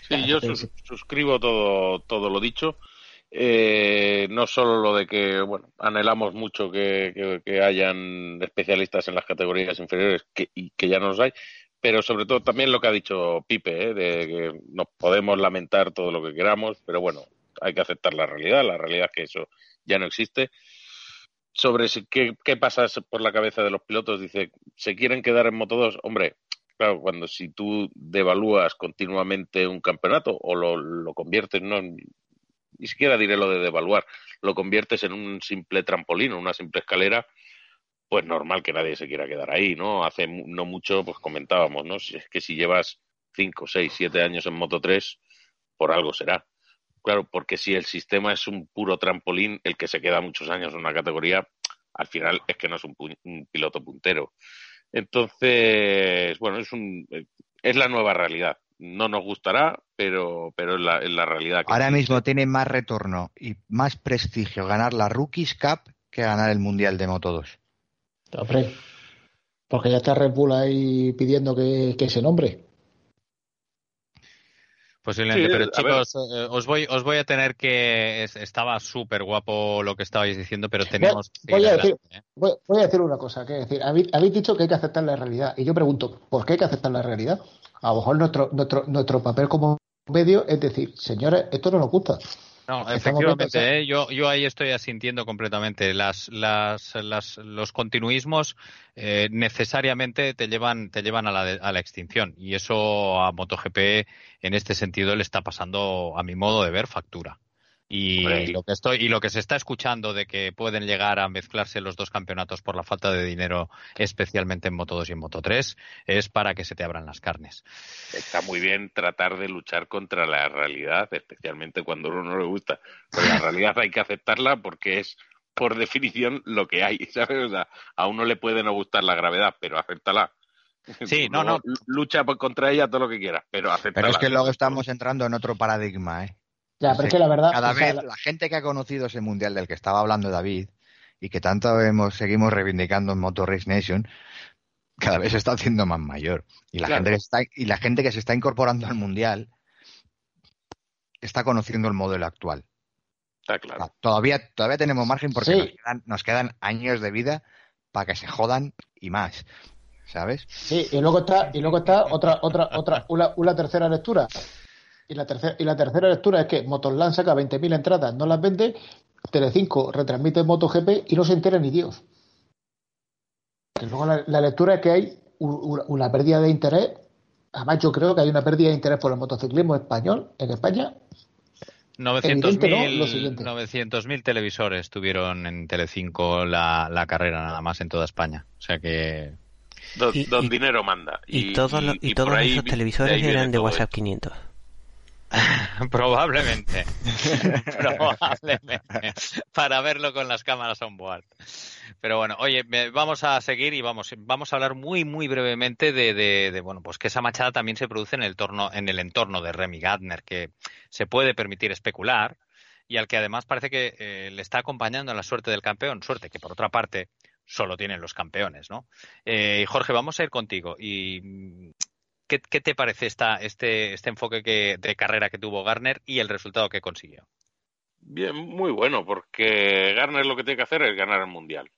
Sí, yo suscribo todo, todo lo dicho. Eh, no solo lo de que, bueno, anhelamos mucho que, hayan especialistas en las categorías inferiores que, y que ya no los hay, pero sobre todo también lo que ha dicho Pipe, ¿eh? de que nos podemos lamentar todo lo que queramos, pero bueno, hay que aceptar la realidad, la realidad es que eso ya no existe sobre qué, qué pasa por la cabeza de los pilotos. Dice, ¿se quieren quedar en Moto 2? Hombre, claro, cuando si tú devalúas continuamente un campeonato o lo, lo conviertes, no, ni siquiera diré lo de devaluar, lo conviertes en un simple trampolín, una simple escalera, pues normal que nadie se quiera quedar ahí, ¿no? Hace no mucho, pues comentábamos, ¿no? Si es que si llevas 5, 6, 7 años en Moto 3, por algo será. Claro, porque si el sistema es un puro trampolín, el que se queda muchos años en una categoría, al final es que no es un, piloto puntero. Entonces, bueno, es, un, es la nueva realidad. No nos gustará, pero, pero es, la, la realidad. Ahora mismo tiene más retorno y más prestigio ganar la Rookies Cup que ganar el Mundial de Moto 2. porque ya está Red Bull ahí pidiendo que, que se nombre. Posiblemente, pero chicos, eh, os voy, os voy a tener que estaba súper guapo lo que estabais diciendo, pero tenemos voy, a decir, ¿eh? voy, a decir una cosa, que decir, habéis, dicho que hay que aceptar la realidad y yo pregunto, ¿por qué hay que aceptar la realidad? A lo mejor nuestro nuestro nuestro papel como medio es decir, señores, esto no nos gusta. No, efectivamente, ¿eh? yo, yo ahí estoy asintiendo completamente. Las, las, las, los continuismos eh, necesariamente te llevan, te llevan a la, a la extinción y eso a MotoGP en este sentido le está pasando, a mi modo de ver, factura. Y lo que estoy y lo que se está escuchando de que pueden llegar a mezclarse los dos campeonatos por la falta de dinero, especialmente en Moto 2 y en Moto 3, es para que se te abran las carnes. Está muy bien tratar de luchar contra la realidad, especialmente cuando a uno no le gusta. Pero la realidad hay que aceptarla porque es por definición lo que hay, ¿sabes? a uno le puede no gustar la gravedad, pero acéptala. Sí, no, no. Lucha contra ella todo lo que quieras, pero acéptala. Pero es que luego estamos entrando en otro paradigma, ¿eh? Ya, pero es que la verdad. Cada vez la... gente que ha conocido ese mundial del que estaba hablando David y que tanto hemos, seguimos reivindicando en Motor Race Nation, cada vez se está haciendo más mayor. Y la, gente que está, y la gente que se está incorporando al mundial está conociendo el modelo actual. Está claro. Todavía, todavía tenemos margen porque nos, quedan, nos quedan años de vida para que se jodan y más. ¿Sabes? Sí, y luego está, y luego está otra, otra, otra, una, una tercera lectura y la, tercera, y la tercera lectura es que Motorland saca 20.000 entradas, no las vende, Telecinco retransmite MotoGP y no se entera ni Dios. Y luego la, lectura es que hay una, pérdida de interés. Además, yo creo que hay una pérdida de interés por el motociclismo español en España 900.000 televisores tuvieron en Telecinco la, la carrera nada más en toda España. O sea que... Don, dinero manda. Y, todos, y, todos esos televisores eran de WhatsApp 500. Probablemente. Probablemente. Para verlo con las cámaras on board. Pero bueno, oye, vamos a seguir y vamos, vamos a hablar muy, muy brevemente de, de, bueno, pues que esa machada también se produce en el, torno, en el entorno de Remy Gardner, que se puede permitir especular y al que además parece que eh, le está acompañando en la suerte del campeón, suerte que por otra parte solo tienen los campeones, ¿no? Eh, Jorge, vamos a ir contigo y ¿Qué, te parece esta, este, este enfoque que, de carrera que tuvo Garner y el resultado que consiguió? Bien, muy bueno, porque Garner lo que tiene que hacer es ganar el Mundial.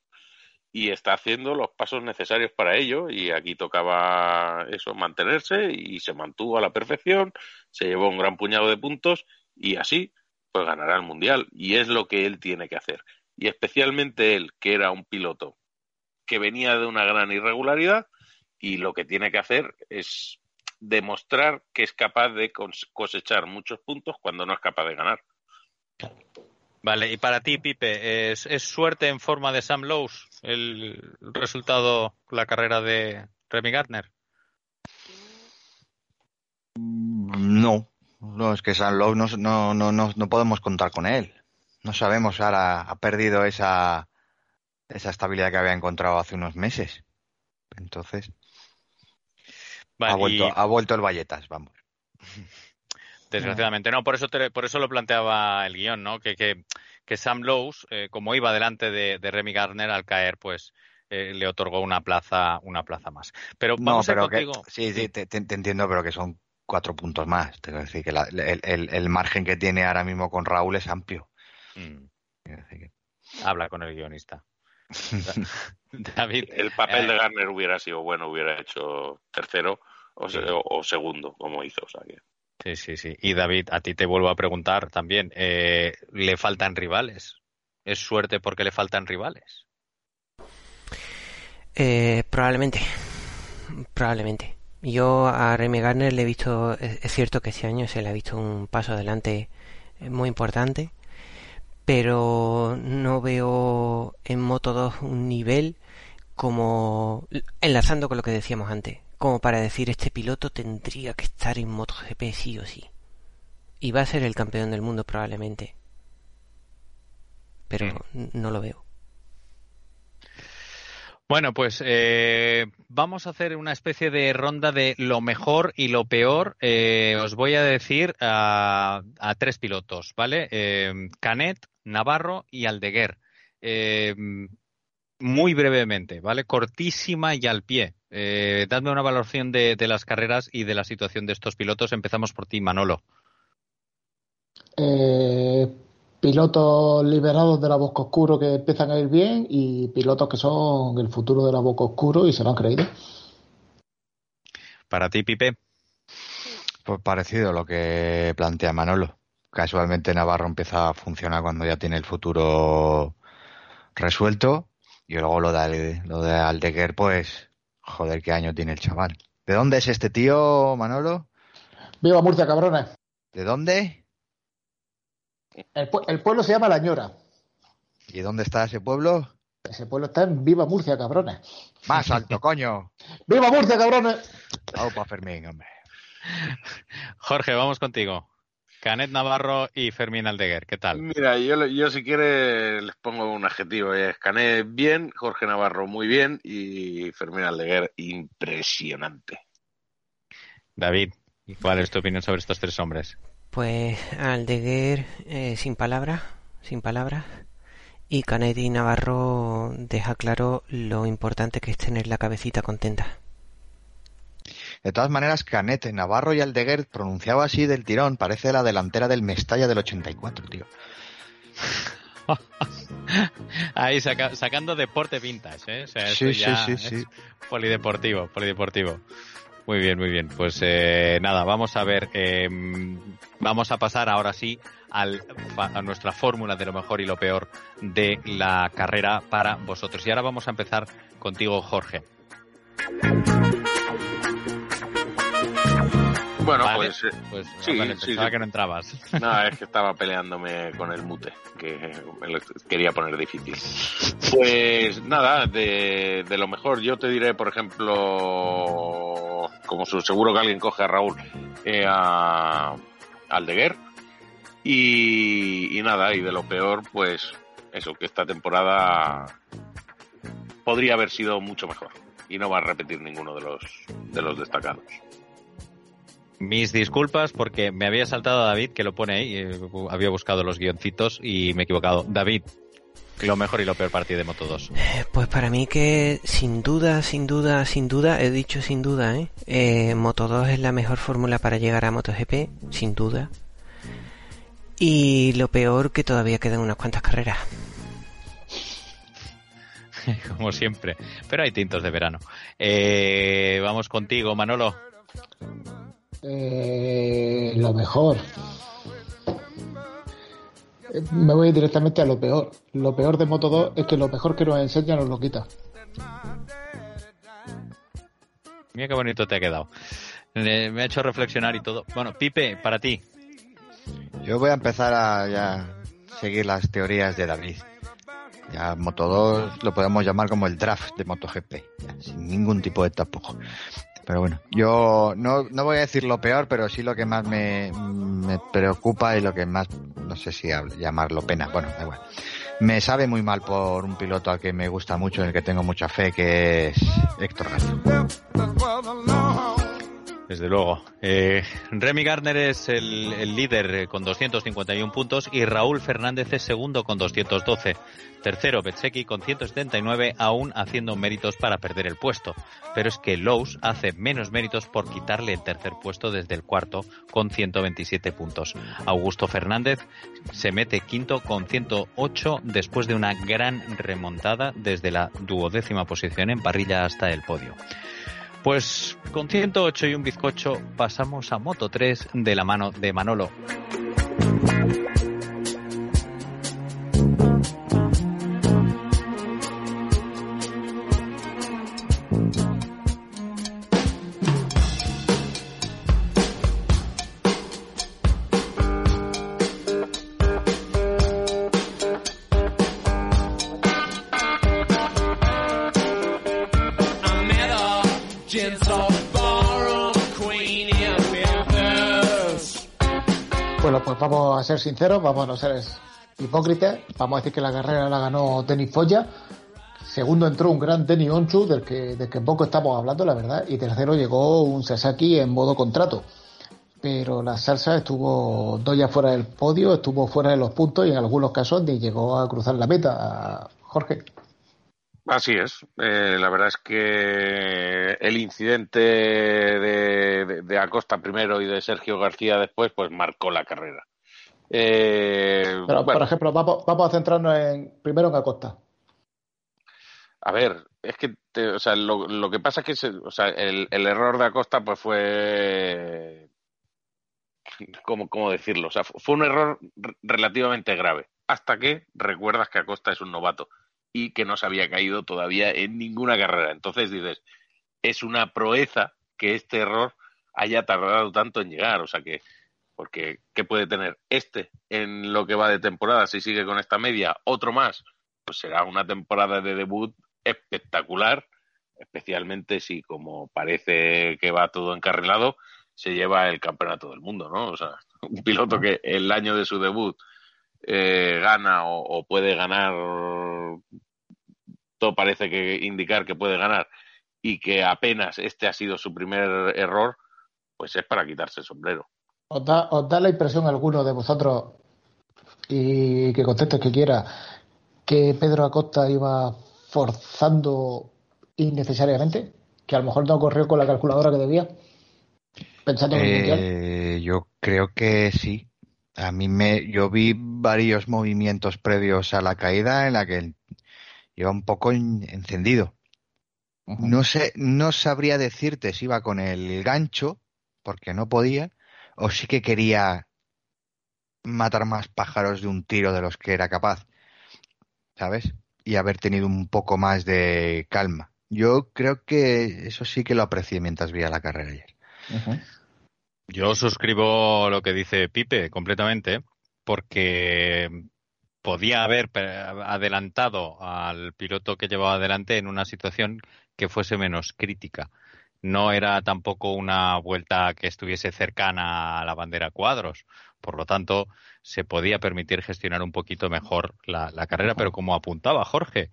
y está haciendo los pasos necesarios para ello y aquí tocaba eso mantenerse y se mantuvo a la perfección, se llevó un gran puñado de puntos y así pues ganará el mundial y es lo que él tiene que hacer y especialmente él que era un piloto que venía de una gran irregularidad y lo que tiene que hacer es demostrar que es capaz de cosechar muchos puntos cuando no es capaz de ganar. Vale, y para ti, Pipe, ¿es, suerte en forma de Sam Lowe's el resultado, la carrera de Remy Gardner? No, no, es que Sam Lowe's no, no, no, no, podemos contar con él. No sabemos, ahora ha perdido esa, esa estabilidad que había encontrado hace unos meses. Entonces, ha, vuelto, ha vuelto el Valletas, vamos. Desgraciadamente, no, por eso por eso lo planteaba el guion, ¿no? Que, que, que Sam Lowe's, eh, como iba delante de, Remy Gardner, al caer, pues eh, le otorgó una plaza, una plaza más. Pero vamos a contigo. sí, sí, te, entiendo, pero que son cuatro puntos más. Tengo que decir que el, margen que tiene ahora mismo con Raúl es amplio. Mm. Habla con el guionista. David. El papel de eh, Gardner hubiera sido bueno, hubiera hecho tercero o, segundo, como hizo. O sea que... Sí, sí, sí. Y David, a ti te vuelvo a preguntar también, eh, ¿le faltan rivales? ¿Es suerte porque le faltan rivales? Eh, probablemente, probablemente. Yo a Remy Garner le he visto, es cierto que este año se le ha visto un paso adelante eh, muy importante, pero no veo en Moto 2 un nivel como enlazando con lo que decíamos antes como para decir este piloto tendría que estar en MotoGP sí o sí. Y va a ser el campeón del mundo probablemente. Pero mm. no lo veo. Bueno, pues eh, vamos a hacer una especie de ronda de lo mejor y lo peor. Eh, os voy a decir a, tres pilotos, ¿vale? Eh, Canet, Navarro y Aldeguer. Muy brevemente, ¿vale? Cortísima y al pie. Eh, dadme una valoración de, las carreras y de la situación de estos pilotos. Empezamos por ti, Manolo. Eh, pilotos liberados de la Bosco Oscuro que empiezan a ir bien y pilotos que son el futuro de la Bosco Oscuro y se lo han creído. Para ti, Pipe. Pues parecido a lo que plantea Manolo. Casualmente Navarro empieza a funcionar cuando ya tiene el futuro resuelto y luego lo de, lo de Aldeguer, pues Joder, qué año tiene el chaval. ¿De dónde es este tío, Manolo? Viva Murcia, cabrones. ¿De dónde? El, pueblo se llama La Ñora. ¿Y dónde está ese pueblo? Ese pueblo está en Viva Murcia, cabrones. Más alto, coño. ¡Viva Murcia, cabrones! Vamos para Fermín, hombre. Jorge, vamos contigo. Canet Navarro y Fermín Aldeguer, ¿qué tal? Mira, yo, yo si quiere les pongo un adjetivo. Es Canet bien, Jorge Navarro muy bien y Fermín Aldeguer impresionante. David, ¿cuál es tu opinión sobre estos tres hombres? Pues Aldeguer eh, sin palabras, sin palabras. Y Canet y Navarro deja claro lo importante que es tener la cabecita contenta. De todas maneras, Canet, Navarro y Aldeguer pronunciaba así del tirón. Parece la delantera del Mestalla del 84, tío. Ahí sacando deporte vintage, ¿eh? sí, sí, sí, sí. Polideportivo, polideportivo. Muy bien, muy bien. Pues eh, nada, vamos a ver. Em, vamos a pasar ahora sí al, a nuestra fórmula de lo mejor y lo peor de la carrera para vosotros. Y ahora vamos a empezar contigo, Jorge. Bueno, pues, eh, pues sí, pensaba que no entrabas. No, es que estaba peleándome con el mute, que me lo quería poner difícil. Pues nada, de, lo mejor yo te diré, por ejemplo, como seguro que alguien coge a Raúl, eh, a Aldeguer. Y, y nada, y de lo peor, pues eso, que esta temporada podría haber sido mucho mejor y no va a repetir ninguno de los de los destacados. Mis disculpas porque me había saltado a David, que lo pone ahí, eh, había buscado los guioncitos y me he equivocado. David, lo mejor y lo peor partido de Moto 2. Eh, pues para mí que sin duda, sin duda, sin duda, he dicho sin duda, ¿eh? eh Moto 2 es la mejor fórmula para llegar a MotoGP, sin duda. Y lo peor que todavía quedan unas cuantas carreras. como siempre. Pero hay tintos de verano. Eh, vamos contigo, Manolo. Eh, lo mejor. Eh, me voy directamente a lo peor. Lo peor de Moto 2 es que lo mejor que nos enseña nos lo quita. Mira qué bonito te ha quedado. Me ha hecho reflexionar y todo. Bueno, Pipe, para ti. Yo voy a empezar a ya seguir las teorías de David. Ya Moto 2 lo podemos llamar como el draft de MotoGP, sin ningún tipo de tapujo. Pero bueno, yo no, no voy a decir lo peor, pero sí lo que más me, preocupa y lo que más, no sé si llamarlo pena. Bueno, da igual. Me sabe muy mal por un piloto al que me gusta mucho, en el que tengo mucha fe, que es Héctor García. Desde luego. Eh, Remy Gardner es el, líder con 251 puntos y Raúl Fernández es segundo con 212. Tercero, Betseki con 179, aún haciendo méritos para perder el puesto. Pero es que Lowe's hace menos méritos por quitarle el tercer puesto desde el cuarto con 127 puntos. Augusto Fernández se mete quinto con 108 después de una gran remontada desde la duodécima posición en parrilla hasta el podio. Pues con 108 y un bizcocho pasamos a Moto 3 de la mano de Manolo. Vamos a ser sinceros, vamos a no ser hipócritas, vamos a decir que la carrera la ganó Denis Foya, segundo entró un gran Denis Onchu, del que, del que poco estamos hablando, la verdad, y tercero llegó un Sasaki en modo contrato. Pero la salsa estuvo dos ya fuera del podio, estuvo fuera de los puntos y en algunos casos ni llegó a cruzar la meta. Jorge. Así es. Eh, la verdad es que el incidente de, de, Acosta primero y de Sergio García después, pues marcó la carrera. Eh, Pero, por ejemplo, vamos, vamos, a centrarnos en primero en Acosta. A ver, es que o sea, lo, lo, que pasa es que o sea, el, el, error de Acosta pues fue ¿cómo, cómo decirlo? O sea, fue un error relativamente grave. Hasta que recuerdas que Acosta es un novato y que no se había caído todavía en ninguna carrera. Entonces dices, es una proeza que este error haya tardado tanto en llegar. O sea que porque ¿qué puede tener este en lo que va de temporada si sigue con esta media? Otro más, pues será una temporada de debut espectacular, especialmente si como parece que va todo encarrilado, se lleva el campeonato del mundo, ¿no? O sea, un piloto que el año de su debut eh, gana o, o, puede ganar, todo parece que indicar que puede ganar y que apenas este ha sido su primer error, pues es para quitarse el sombrero. ¿Os da, la impresión alguno de vosotros, y que conteste que quiera, que Pedro Acosta iba forzando innecesariamente? ¿Que a lo mejor no corrió con la calculadora que debía? Pensando en el eh, Yo creo que sí. A mí me, yo vi varios movimientos previos a la caída en la que iba un poco encendido. No sé, no sabría decirte si iba con el gancho, porque no podía, o sí que quería matar más pájaros de un tiro de los que era capaz, ¿sabes? Y haber tenido un poco más de calma. Yo creo que eso sí que lo aprecié mientras veía la carrera ayer. Yo suscribo lo que dice Pipe completamente, porque podía haber adelantado al piloto que llevaba adelante en una situación que fuese menos crítica no era tampoco una vuelta que estuviese cercana a la bandera cuadros. Por lo tanto, se podía permitir gestionar un poquito mejor la, carrera, pero como apuntaba Jorge,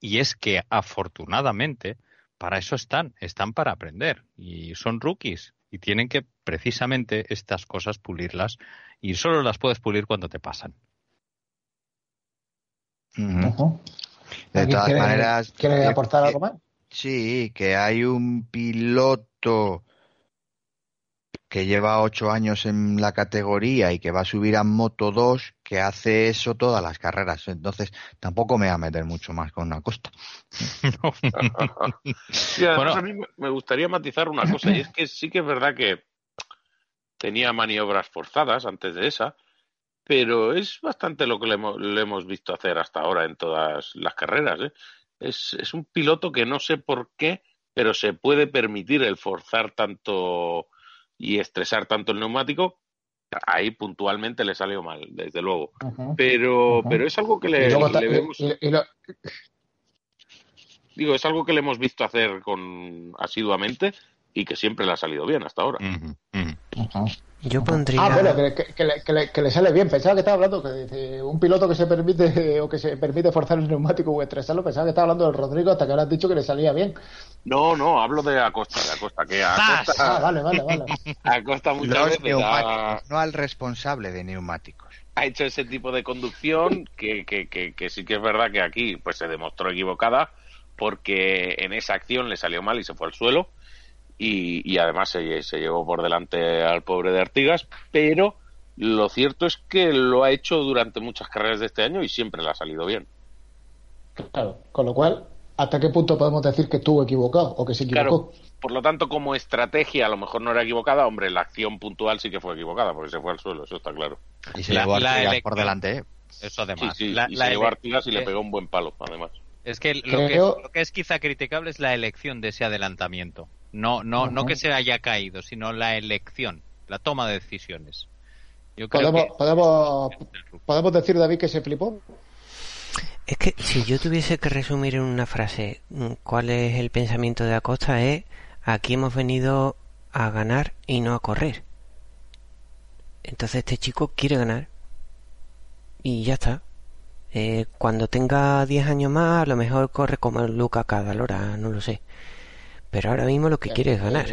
y es que afortunadamente para eso están, están para aprender y son rookies y tienen que precisamente estas cosas pulirlas y solo las puedes pulir cuando te pasan. De todas maneras, ¿quiere aportar algo más? Sí, que hay un piloto que lleva ocho años en la categoría y que va a subir a Moto 2, que hace eso todas las carreras. Entonces, tampoco me va a meter mucho más con una costa. y además, a mí me gustaría matizar una cosa, y es que sí que es verdad que tenía maniobras forzadas antes de esa, pero es bastante lo que le hemos, visto hacer hasta ahora en todas las carreras. ¿eh? Es, es un piloto que no sé por qué, pero se puede permitir el forzar tanto y estresar tanto el neumático. Ahí puntualmente le salió mal, desde luego. pero, pero es algo que le, vemos. Digo, es algo que le hemos visto hacer con asiduamente y que siempre le ha salido bien hasta ahora. Yo pondría. Ah, bueno, que, le, sale bien. Pensaba que estaba hablando de un piloto que se permite o que se permite forzar el neumático o estresarlo. Pensaba que estaba hablando del Rodrigo hasta que ahora has dicho que le salía bien. No, no, hablo de Acosta, de Acosta, que Acosta. Ah, vale, vale, vale. Acosta muchas veces. No al responsable de neumáticos. Ha hecho ese tipo de conducción que, que, que, que sí que es verdad que aquí pues se demostró equivocada porque en esa acción le salió mal y se fue al suelo y, además se, se, llevó por delante al pobre de Artigas, pero lo cierto es que lo ha hecho durante muchas carreras de este año y siempre le ha salido bien. Claro, con lo cual, ¿hasta qué punto podemos decir que estuvo equivocado o que se equivocó? por lo tanto, como estrategia a lo mejor no era equivocada, hombre, la acción puntual sí que fue equivocada porque se fue al suelo, eso está claro. Y se llevó a Artigas por delante, ¿eh? Eso además. Sí, sí, y se llevó a Artigas y le pegó un buen palo, además. Es que lo, que lo, que es quizá criticable es la elección de ese adelantamiento. No, no, no que se haya caído, sino la elección, la toma de decisiones. ¿Podemos, podemos, ¿Podemos decir, David, que se flipó? Es que si yo tuviese que resumir en una frase mm, cuál es el pensamiento de Acosta es aquí hemos venido a ganar y no a correr. Entonces este chico quiere ganar y ya está. Eh, cuando tenga 10 años más a lo mejor corre como el Luca Cadalora, no lo sé. Pero ahora mismo lo que quiere es ganar.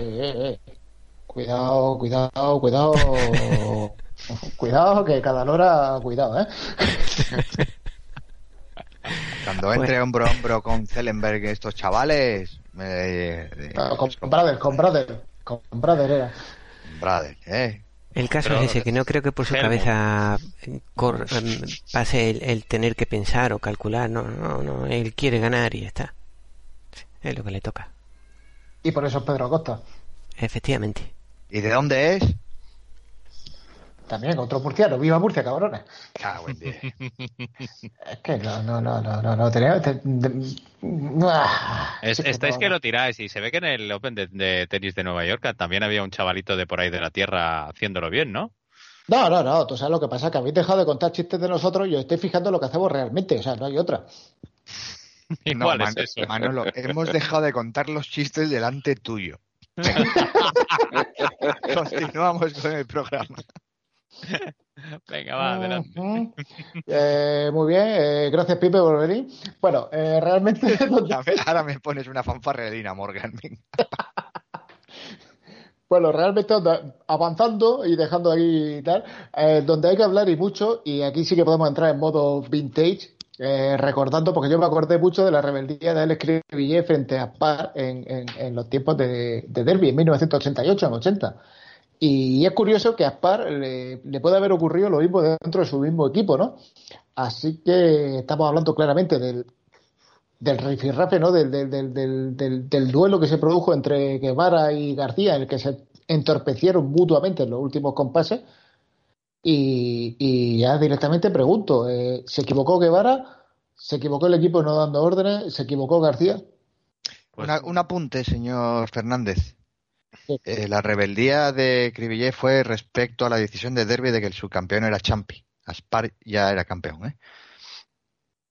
cuidado, cuidado, cuidado. cuidado, que cada hora, cuidado, ¿eh? Cuando entre hombro a hombro con Zellenberg estos chavales. Eh, con, Brother, con Brother. Con Brother era. Brother, ¿eh? El caso es ese, que no creo que por su cabeza em, pase el, el, tener que pensar o calcular, no, no, no, él quiere ganar y ya está. Es lo que le toca. Y por eso es Pedro Acosta. Efectivamente. ¿Y de dónde es? También, otro murciano. ¡Viva Murcia, cabrones! Cago en Es que no, no, no, no, no, no tenía... Ah, estáis que lo tiráis y se ve que en el Open de, tenis de Nueva York también había un chavalito de por ahí de la tierra haciéndolo bien, ¿no? No, no, no. Tú sabes lo que pasa, que habéis dejado de contar chistes de nosotros y os estoy fijando lo que hacemos realmente. O sea, no hay otra. Igual es eso? Manolo, hemos dejado de contar los chistes delante tuyo. Continuamos con el programa. Venga, va, adelante. Eh, muy bien, eh, gracias Pipe por venir. Bueno, eh, realmente... Ahora me pones una fanfarrelina, Morgan. bueno, realmente avanzando y dejando ahí y tal, donde hay que hablar y mucho, y aquí sí que podemos entrar en modo vintage, eh, recordando, porque yo me acordé mucho de la rebeldía de Alex Cribillé frente a Spar en, en, los tiempos de, de, Derby, en 1988, en 80. Y es curioso que a Spar le, puede haber ocurrido lo mismo dentro de su mismo equipo, ¿no? Así que estamos hablando claramente del, del rifirrafe, ¿no? Del, del, del, del, duelo que se produjo entre Guevara y García, en el que se entorpecieron mutuamente en los últimos compases y, ya directamente pregunto, eh, ¿se equivocó Guevara? ¿Se equivocó el equipo no dando órdenes? ¿Se equivocó García? Pues un apunte, señor Fernández. Eh, la rebeldía de Cribillé fue respecto a la decisión de Derby de que el subcampeón era Champi. Aspar ya era campeón, ¿eh?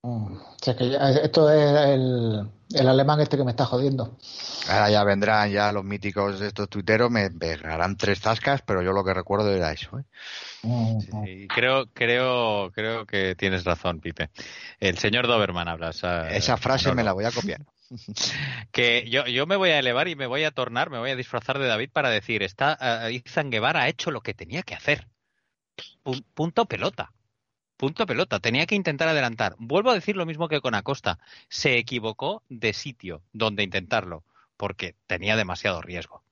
Mm, esto es el, el, alemán este que me está jodiendo. Ahora ya vendrán ya los míticos de estos tuiteros, me pegarán tres tascas, pero yo lo que recuerdo era eso. ¿eh? Sí, creo, creo, creo que tienes razón, Pipe. El señor Doberman habla. Esa frase me la voy a copiar. que yo, yo me voy a elevar y me voy a tornar, me voy a disfrazar de David para decir, está, uh, Izan Guevara ha hecho lo que tenía que hacer. punto pelota. Punto pelota. Tenía que intentar adelantar. Vuelvo a decir lo mismo que con Acosta. Se equivocó de sitio donde intentarlo, porque tenía demasiado riesgo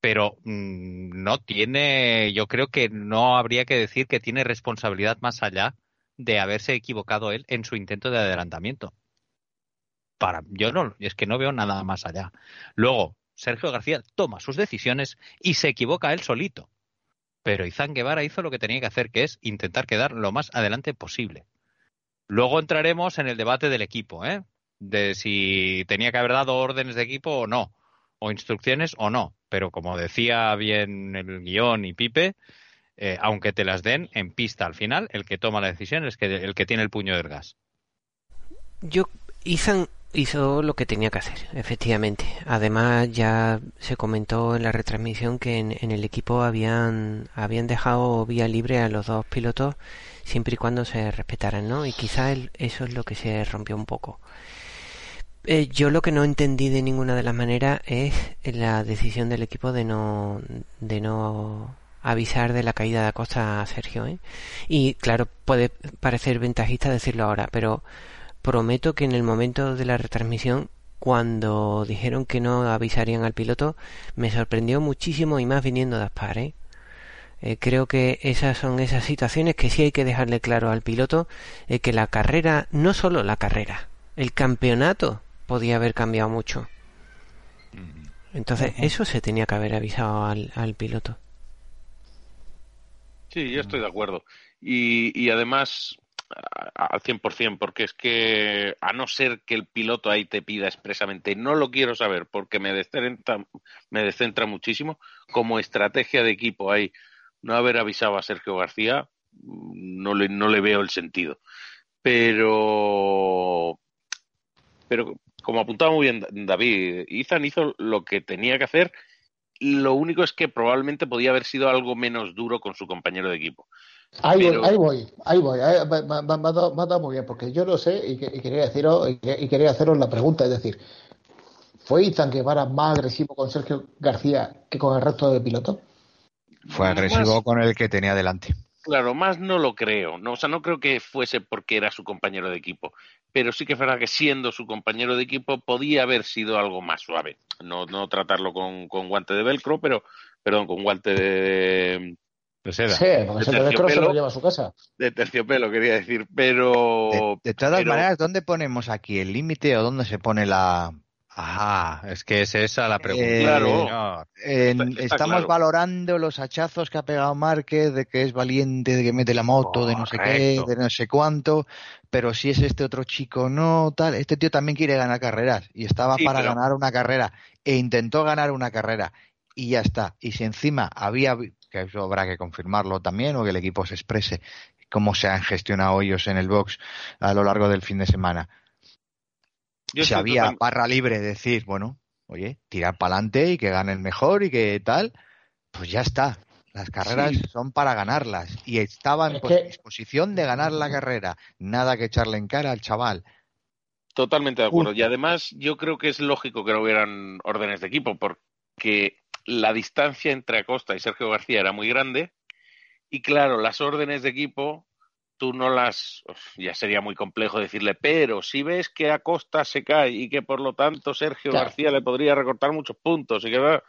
pero mm, no tiene, yo creo que no habría que decir que tiene responsabilidad más allá de haberse equivocado él en su intento de adelantamiento. Para, yo no, es que no veo nada más allá. Luego, Sergio García toma sus decisiones y se equivoca él solito. Pero Izan Guevara hizo lo que tenía que hacer, que es intentar quedar lo más adelante posible. Luego entraremos en el debate del equipo, ¿eh? de si tenía que haber dado órdenes de equipo o no, o instrucciones o no. Pero como decía bien el guion y Pipe, eh, aunque te las den en pista al final, el que toma la decisión es el que tiene el puño del gas. Yo, Ethan hizo lo que tenía que hacer, efectivamente. Además, ya se comentó en la retransmisión que en, en, el equipo habían, habían dejado vía libre a los dos pilotos siempre y cuando se respetaran, ¿no? Y quizá eso es lo que se rompió un poco. Eh, yo lo que no entendí de ninguna de las maneras es la decisión del equipo de no, de no avisar de la caída de Acosta a Sergio. ¿eh? Y claro, puede parecer ventajista decirlo ahora, pero prometo que en el momento de la retransmisión, cuando dijeron que no avisarían al piloto, me sorprendió muchísimo y más viniendo de Aspar. ¿eh? Eh, creo que esas son esas situaciones que sí hay que dejarle claro al piloto eh, que la carrera, no solo la carrera, el campeonato podía haber cambiado mucho. Entonces, eso se tenía que haber avisado al, al piloto. Sí, yo estoy de acuerdo. Y, y además, al 100%, porque es que a no ser que el piloto ahí te pida expresamente, no lo quiero saber porque me descentra, me descentra muchísimo, como estrategia de equipo ahí, no haber avisado a Sergio García, no le, no le veo el sentido. Pero, pero como apuntaba muy bien David, Ethan hizo lo que tenía que hacer. Lo único es que probablemente podía haber sido algo menos duro con su compañero de equipo. Ahí, Pero... voy, ahí voy, ahí voy, me, me, me, ha dado muy bien, porque yo lo sé y, que, y quería deciros y, y, quería haceros la pregunta, es decir, ¿fue Ethan Guevara más agresivo con Sergio García que con el resto de pilotos? Fue agresivo más, con el que tenía delante. Claro, más no lo creo, no, o sea, no creo que fuese porque era su compañero de equipo, pero sí que es verdad que siendo su compañero de equipo podía haber sido algo más suave, no, no tratarlo con, con guante de velcro, pero, perdón, con guante de, de seda. Sí, porque de se lo lleva a su casa. De terciopelo, quería decir, pero... De, de todas pero... maneras, ¿dónde ponemos aquí el límite o dónde se pone la, Ajá, es que es esa la pregunta. Eh, claro. En, está, está estamos claro. valorando los hachazos que ha pegado Márquez, de que es valiente, de que mete la moto, Correcto. de no sé qué, de no sé cuánto, pero si es este otro chico, no, tal. Este tío también quiere ganar carreras y estaba sí, para pero... ganar una carrera e intentó ganar una carrera y ya está. Y si encima había, que eso habrá que confirmarlo también o que el equipo se exprese cómo se han gestionado ellos en el box a lo largo del fin de semana yo si había total... barra libre, decir, bueno, oye, tirar para adelante y que gane el mejor y que tal, pues ya está. Las carreras sí. son para ganarlas y estaba en que... disposición de ganar la carrera. Nada que echarle en cara al chaval. Totalmente de acuerdo. Uf. Y además yo creo que es lógico que no hubieran órdenes de equipo porque la distancia entre Acosta y Sergio García era muy grande y claro, las órdenes de equipo tú no las ya sería muy complejo decirle, pero si ves que Acosta se cae y que por lo tanto Sergio claro. García le podría recortar muchos puntos y que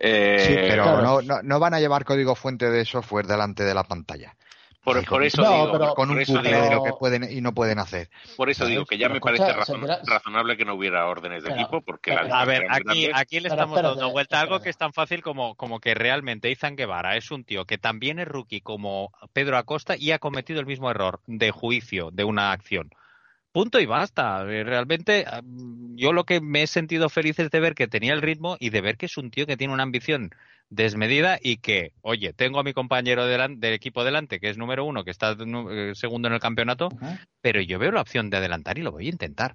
eh, sí, pero claro. no, no, no, van a llevar código fuente de software delante de la pantalla. Por, por eso no, digo, pero, con un Google de lo que pueden y no pueden hacer. Por eso digo que ya me parece razon razonable que no hubiera órdenes de equipo, porque pero, la a ver, aquí, aquí le estamos dando vuelta a algo que es tan fácil como, como que realmente Izan Guevara es un tío que también es rookie como Pedro Acosta y ha cometido el mismo error de juicio de una acción. Punto y basta. Realmente yo lo que me he sentido feliz es de ver que tenía el ritmo y de ver que es un tío que tiene una ambición desmedida y que, oye, tengo a mi compañero del, del equipo delante, que es número uno, que está eh, segundo en el campeonato, uh -huh. pero yo veo la opción de adelantar y lo voy a intentar.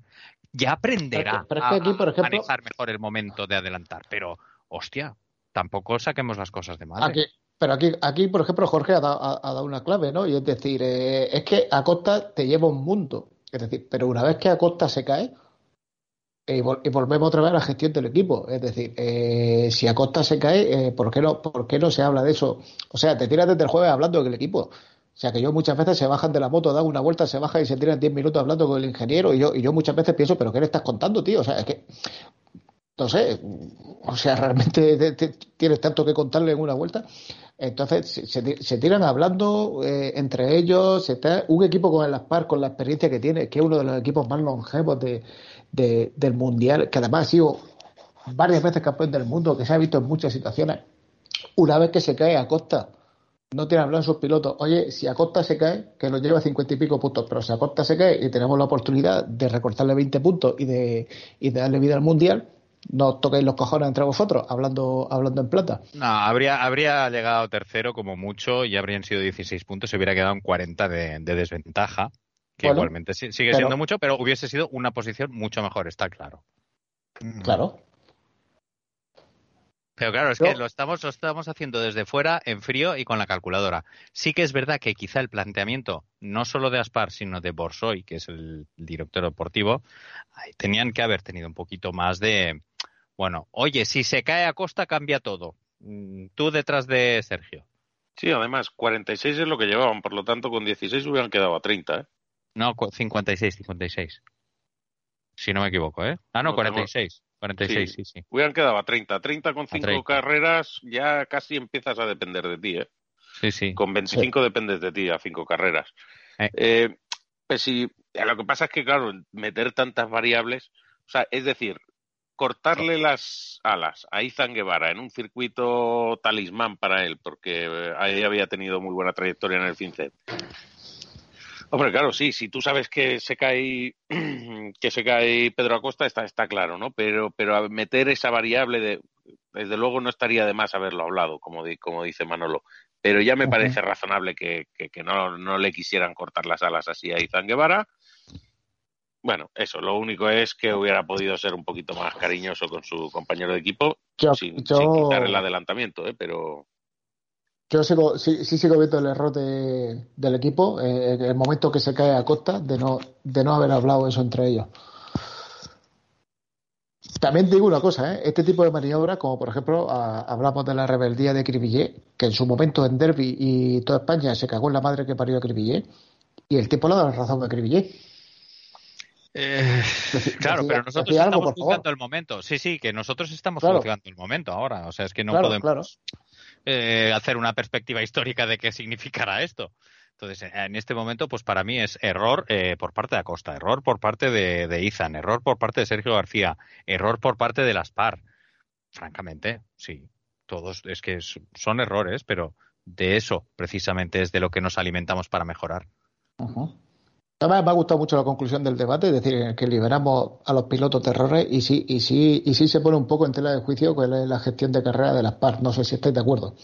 Ya aprenderá pero, pero es que aquí, por ejemplo, a manejar mejor el momento de adelantar, pero, hostia, tampoco saquemos las cosas de madre. Aquí, pero aquí, aquí, por ejemplo, Jorge ha dado, ha, ha dado una clave, ¿no? Y es decir, eh, es que Acosta te lleva un mundo. Es decir, pero una vez que Acosta se cae, y, vol y, volvemos otra vez a la gestión del equipo. Es decir, eh, si Acosta se cae, eh, ¿por, qué no, ¿por qué no se habla de eso? O sea, te tiras desde el jueves hablando del equipo. O sea, que yo muchas veces se bajan de la moto, dan una vuelta, se bajan y se tiran 10 minutos hablando con el ingeniero. Y yo, y yo muchas veces pienso, ¿pero qué le estás contando, tío? O sea, es que no sé, o sea, realmente tienes tanto que contarle en una vuelta. Entonces se, tiran hablando eh, entre ellos. Está, un equipo con el Aspar, con la experiencia que tiene, que es uno de los equipos más longevos de, del Mundial, que además ha sido varias veces campeón del mundo, que se ha visto en muchas situaciones. Una vez que se cae a costa, no tienen hablar sus pilotos. Oye, si a costa se cae, que nos lleva cincuenta y pico puntos, pero si a costa se cae y tenemos la oportunidad de recortarle 20 puntos y de, y de darle vida al Mundial, no toquéis los cojones entre vosotros, hablando, hablando en plata. No, habría, habría llegado tercero como mucho y habrían sido 16 puntos, se hubiera quedado en 40 de, desventaja, que igualmente sigue siendo mucho, pero hubiese sido una posición mucho mejor, está claro. Claro. Pero claro, es que lo estamos, lo estamos haciendo desde fuera, en frío y con la calculadora. Sí que es verdad que quizá el planteamiento, no solo de Aspar, sino de Borsoy, que es el director deportivo, tenían que haber tenido un poquito más de, bueno, oye, si se cae a costa cambia todo. Mm, tú detrás de Sergio. Sí, además, 46 es lo que llevaban, por lo tanto, con 16 hubieran quedado a 30, ¿eh? No, 56, 56. Si no me equivoco, ¿eh? Ah, no, 46. 46, sí, sí, Hubieran quedado a 30. 30 con 5 carreras ya casi empiezas a depender de ti, ¿eh? Sí, sí. Con 25 dependes de ti a 5 carreras. Eh. eh pues sí, lo que pasa es que, claro, meter tantas variables, o sea, es decir, cortarle las alas a Izan Guevara en un circuito talismán para él, porque eh, ahí había tenido muy buena trayectoria en el FinCET. Hombre, claro, sí, si tú sabes que se cae que se cae Pedro Acosta está está claro, ¿no? Pero pero meter esa variable de desde luego no estaría de más haberlo hablado, como como dice Manolo, pero ya me parece razonable que, que, no, no le quisieran cortar las alas así a Izan Guevara bueno, eso, lo único es que hubiera podido ser un poquito más cariñoso con su compañero de equipo sin, quitar el adelantamiento, ¿eh? pero... Yo sigo, sí, sí sigo viendo el error del equipo, eh, en el momento que se cae a costa, de no, de no haber hablado eso entre ellos. También digo una cosa, ¿eh? este tipo de maniobras, como por ejemplo hablamos de la rebeldía de Cribillé, que en su momento en Derby y toda España se cagó en la madre que parió a Cribillé, y el tipo le da la razón a Cribillé. Eh, claro, pero nosotros estamos juzgando el momento. Sí, sí, que nosotros estamos juzgando el momento ahora. O sea, es que no podemos eh, hacer una perspectiva histórica de qué significará esto. Entonces, en este momento, pues para mí es error eh, por parte de Acosta, error por parte de, de, Izan, error por parte de Sergio García, error por parte de las PAR. Francamente, sí, todos es que son errores, pero de eso precisamente es de lo que nos alimentamos para mejorar. Además, me ha gustado mucho la conclusión del debate, es decir, que liberamos a los pilotos de errores y sí, y sí, y sí se pone un poco en tela de juicio con la gestión de carrera de las PAR. No sé si estáis de acuerdo.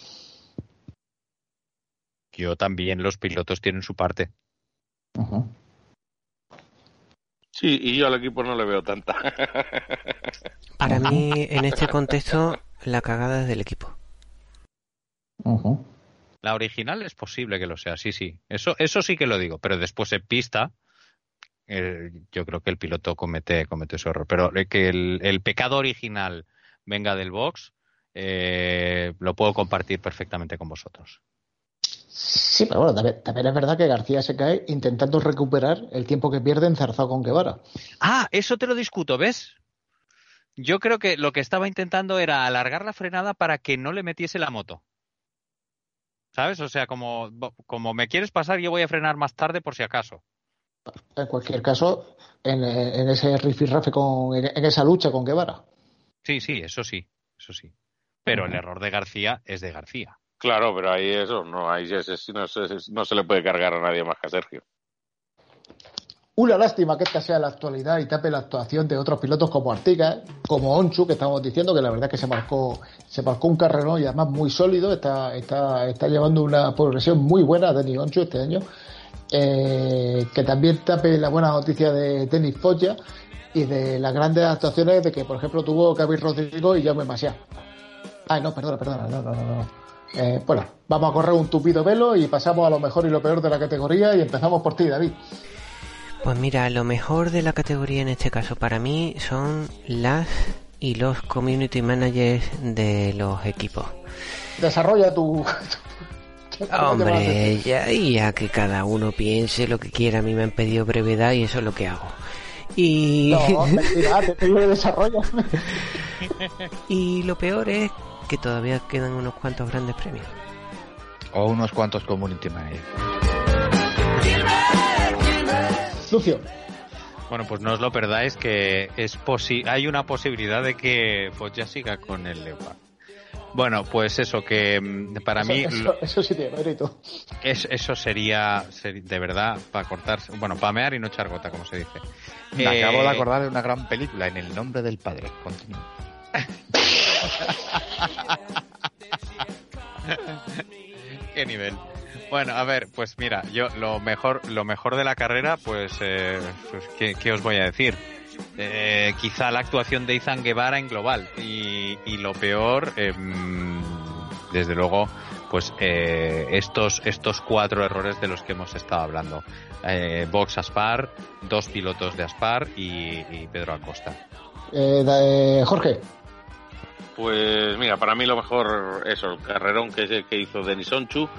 Yo también, los pilotos tienen su parte. Sí, y yo al equipo no le veo tanta. Para mí, en este contexto, la cagada es del equipo. La original es posible que lo sea, sí, sí. Eso, eso sí que lo digo, pero después en pista, eh, yo creo que el piloto comete, comete ese error. Pero que el, pecado original venga del box, eh, lo puedo compartir perfectamente con vosotros. Sí, pero bueno, también, es verdad que García se cae intentando recuperar el tiempo que pierde enzarzado con Guevara. Ah, eso te lo discuto, ¿ves? Yo creo que lo que estaba intentando era alargar la frenada para que no le metiese la moto. ¿Sabes? O sea, como, como me quieres pasar, yo voy a frenar más tarde por si acaso. En cualquier caso, en, en ese rifirrafe, con, en, esa lucha con Guevara. Sí, sí, eso sí, eso sí. Pero el error de García es de García. Claro, pero ahí eso, no, ahí no, se, no se le puede cargar a nadie más que a Sergio. Una lástima que esta sea la actualidad y tape la actuación de otros pilotos como Artiga, como Onchu, que estamos diciendo que la verdad que se marcó, se marcó un carrerón y además muy sólido, está, llevando una progresión muy buena Denis Onchu este año. Eh, que también tape la buena noticia de Denis Foggia y de las grandes actuaciones de que, por ejemplo, tuvo David Rodrigo y Jaume Masia. Ay, no, perdona, perdona, no, no, no. no. Eh, bueno, vamos a correr un tupido velo y pasamos a lo mejor y lo peor de la categoría y empezamos por ti, David. Pues mira, lo mejor de la categoría en este caso para mí son las y los community managers de los equipos. Desarrolla tu... Hombre, ya, ya que cada uno piense lo que quiera, a mí me han pedido brevedad y eso es lo que hago. Y... No, mentira, te desarrollo. y lo peor es que todavía quedan unos cuantos grandes premios. O unos cuantos community manager. Lucio. Bueno, pues no os lo perdáis que es posi hay una posibilidad de que ya siga con el Leopard. Bueno, pues eso, que mm, para Eso, mí eso, eso sí tiene mérito. es, eso sería, de verdad para cortarse, bueno, pamear y no echar gota, como se dice. Me Eh, acabo de acordar de una gran película, En el nombre del padre. Continúa. ¿Qué nivel? Bueno, a ver, pues mira, yo lo mejor, lo mejor de la carrera, pues, eh, pues, ¿qué, qué os voy a decir? Eh, quizá la actuación de Izan Guevara en global y, y lo peor, em, desde luego, pues eh, estos estos cuatro errores de los que hemos estado hablando. Eh, Vox Aspar, dos pilotos de Aspar y, y Pedro Acosta. Eh, eh, Jorge. Pues mira, para mí lo mejor eso, el carrerón que, que hizo Denis Onchu,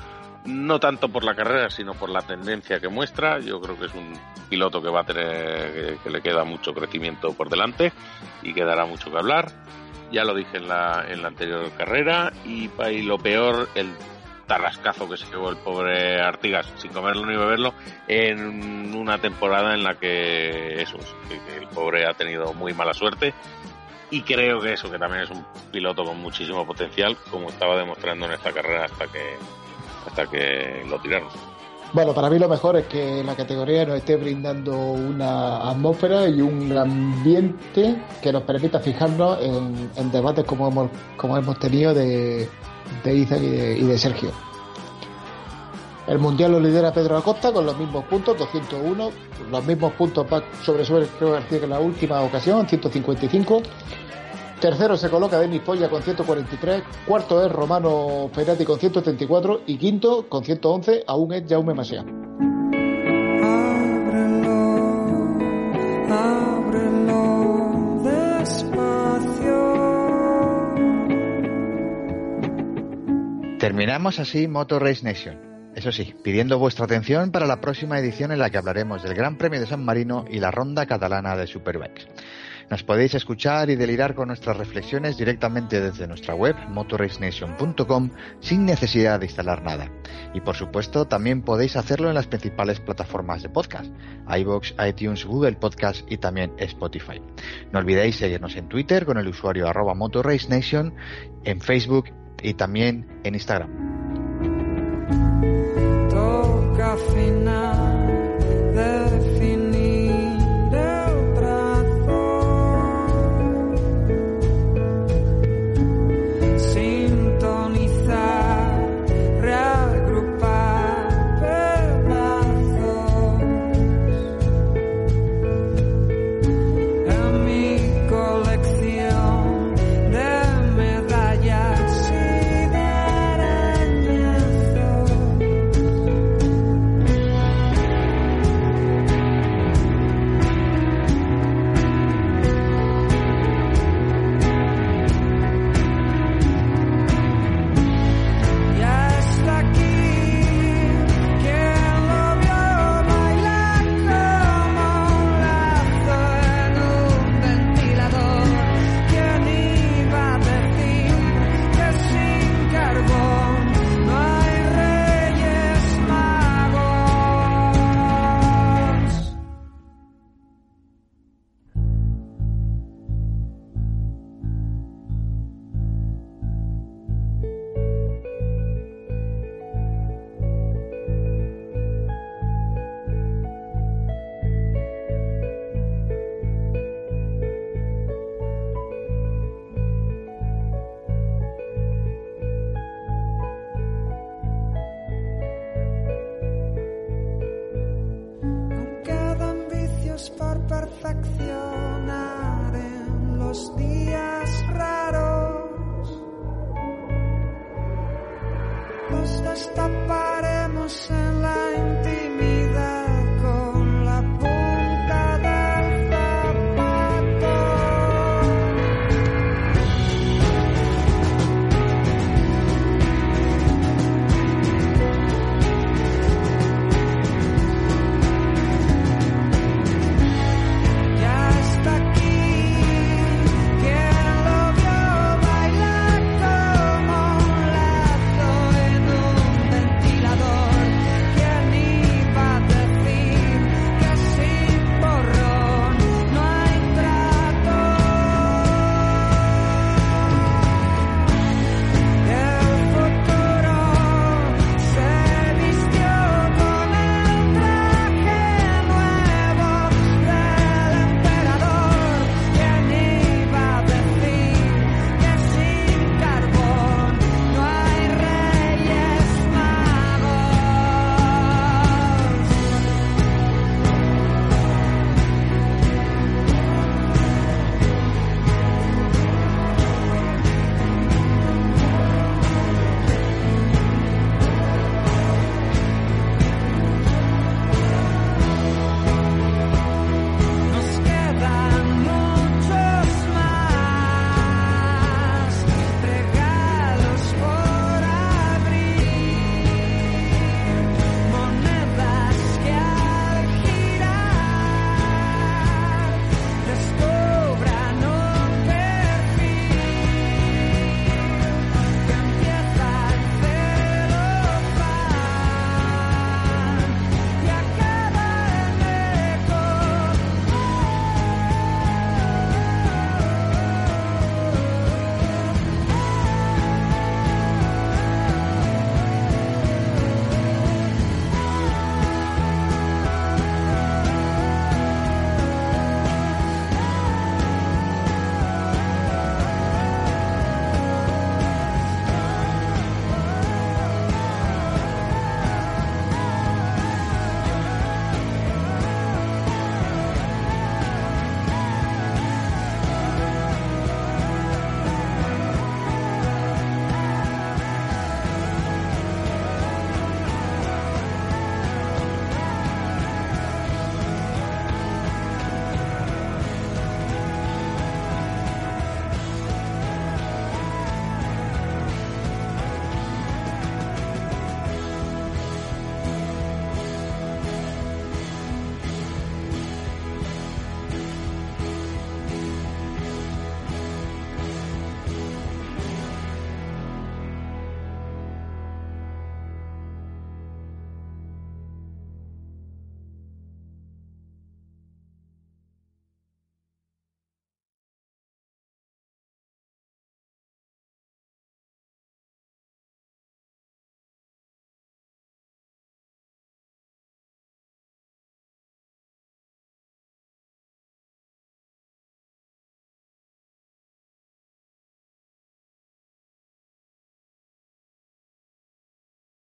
no tanto por la carrera, sino por la tendencia que muestra. Yo creo que es un piloto que va a tener, que, le queda mucho crecimiento por delante y que dará mucho que hablar. Ya lo dije en la, en la anterior carrera y, y lo peor, el tarrascazo que se llevó el pobre Artigas sin comerlo ni beberlo en una temporada en la que eso, el pobre ha tenido muy mala suerte y creo que eso, que también es un piloto con muchísimo potencial, como estaba demostrando en esta carrera hasta que hasta que lo tiraron. Bueno, para mí lo mejor es que la categoría nos esté brindando una atmósfera y un ambiente que nos permita fijarnos en, debates como hemos, como hemos tenido de, de Isaac y de, Sergio. El mundial lo lidera Pedro Acosta con los mismos puntos, 201, los mismos puntos sobre sobre Pedro García que en la última ocasión, 155. Tercero se coloca Denis Polla con 143, cuarto es Romano Ferrati con 134 y quinto con 111 aún es Jaume. Ábrelo despacio. Terminamos así Motor Race Nation. Eso sí, pidiendo vuestra atención para la próxima edición en la que hablaremos del Gran Premio de San Marino y la ronda catalana de Superbikes. Nos podéis escuchar y delirar con nuestras reflexiones directamente desde nuestra web motorracenation.com sin necesidad de instalar nada. Y por supuesto, también podéis hacerlo en las principales plataformas de podcast, iBox, iTunes, Google Podcast y también Spotify. No olvidéis seguirnos en Twitter con el usuario arroba motorracenation, en Facebook y también en Instagram.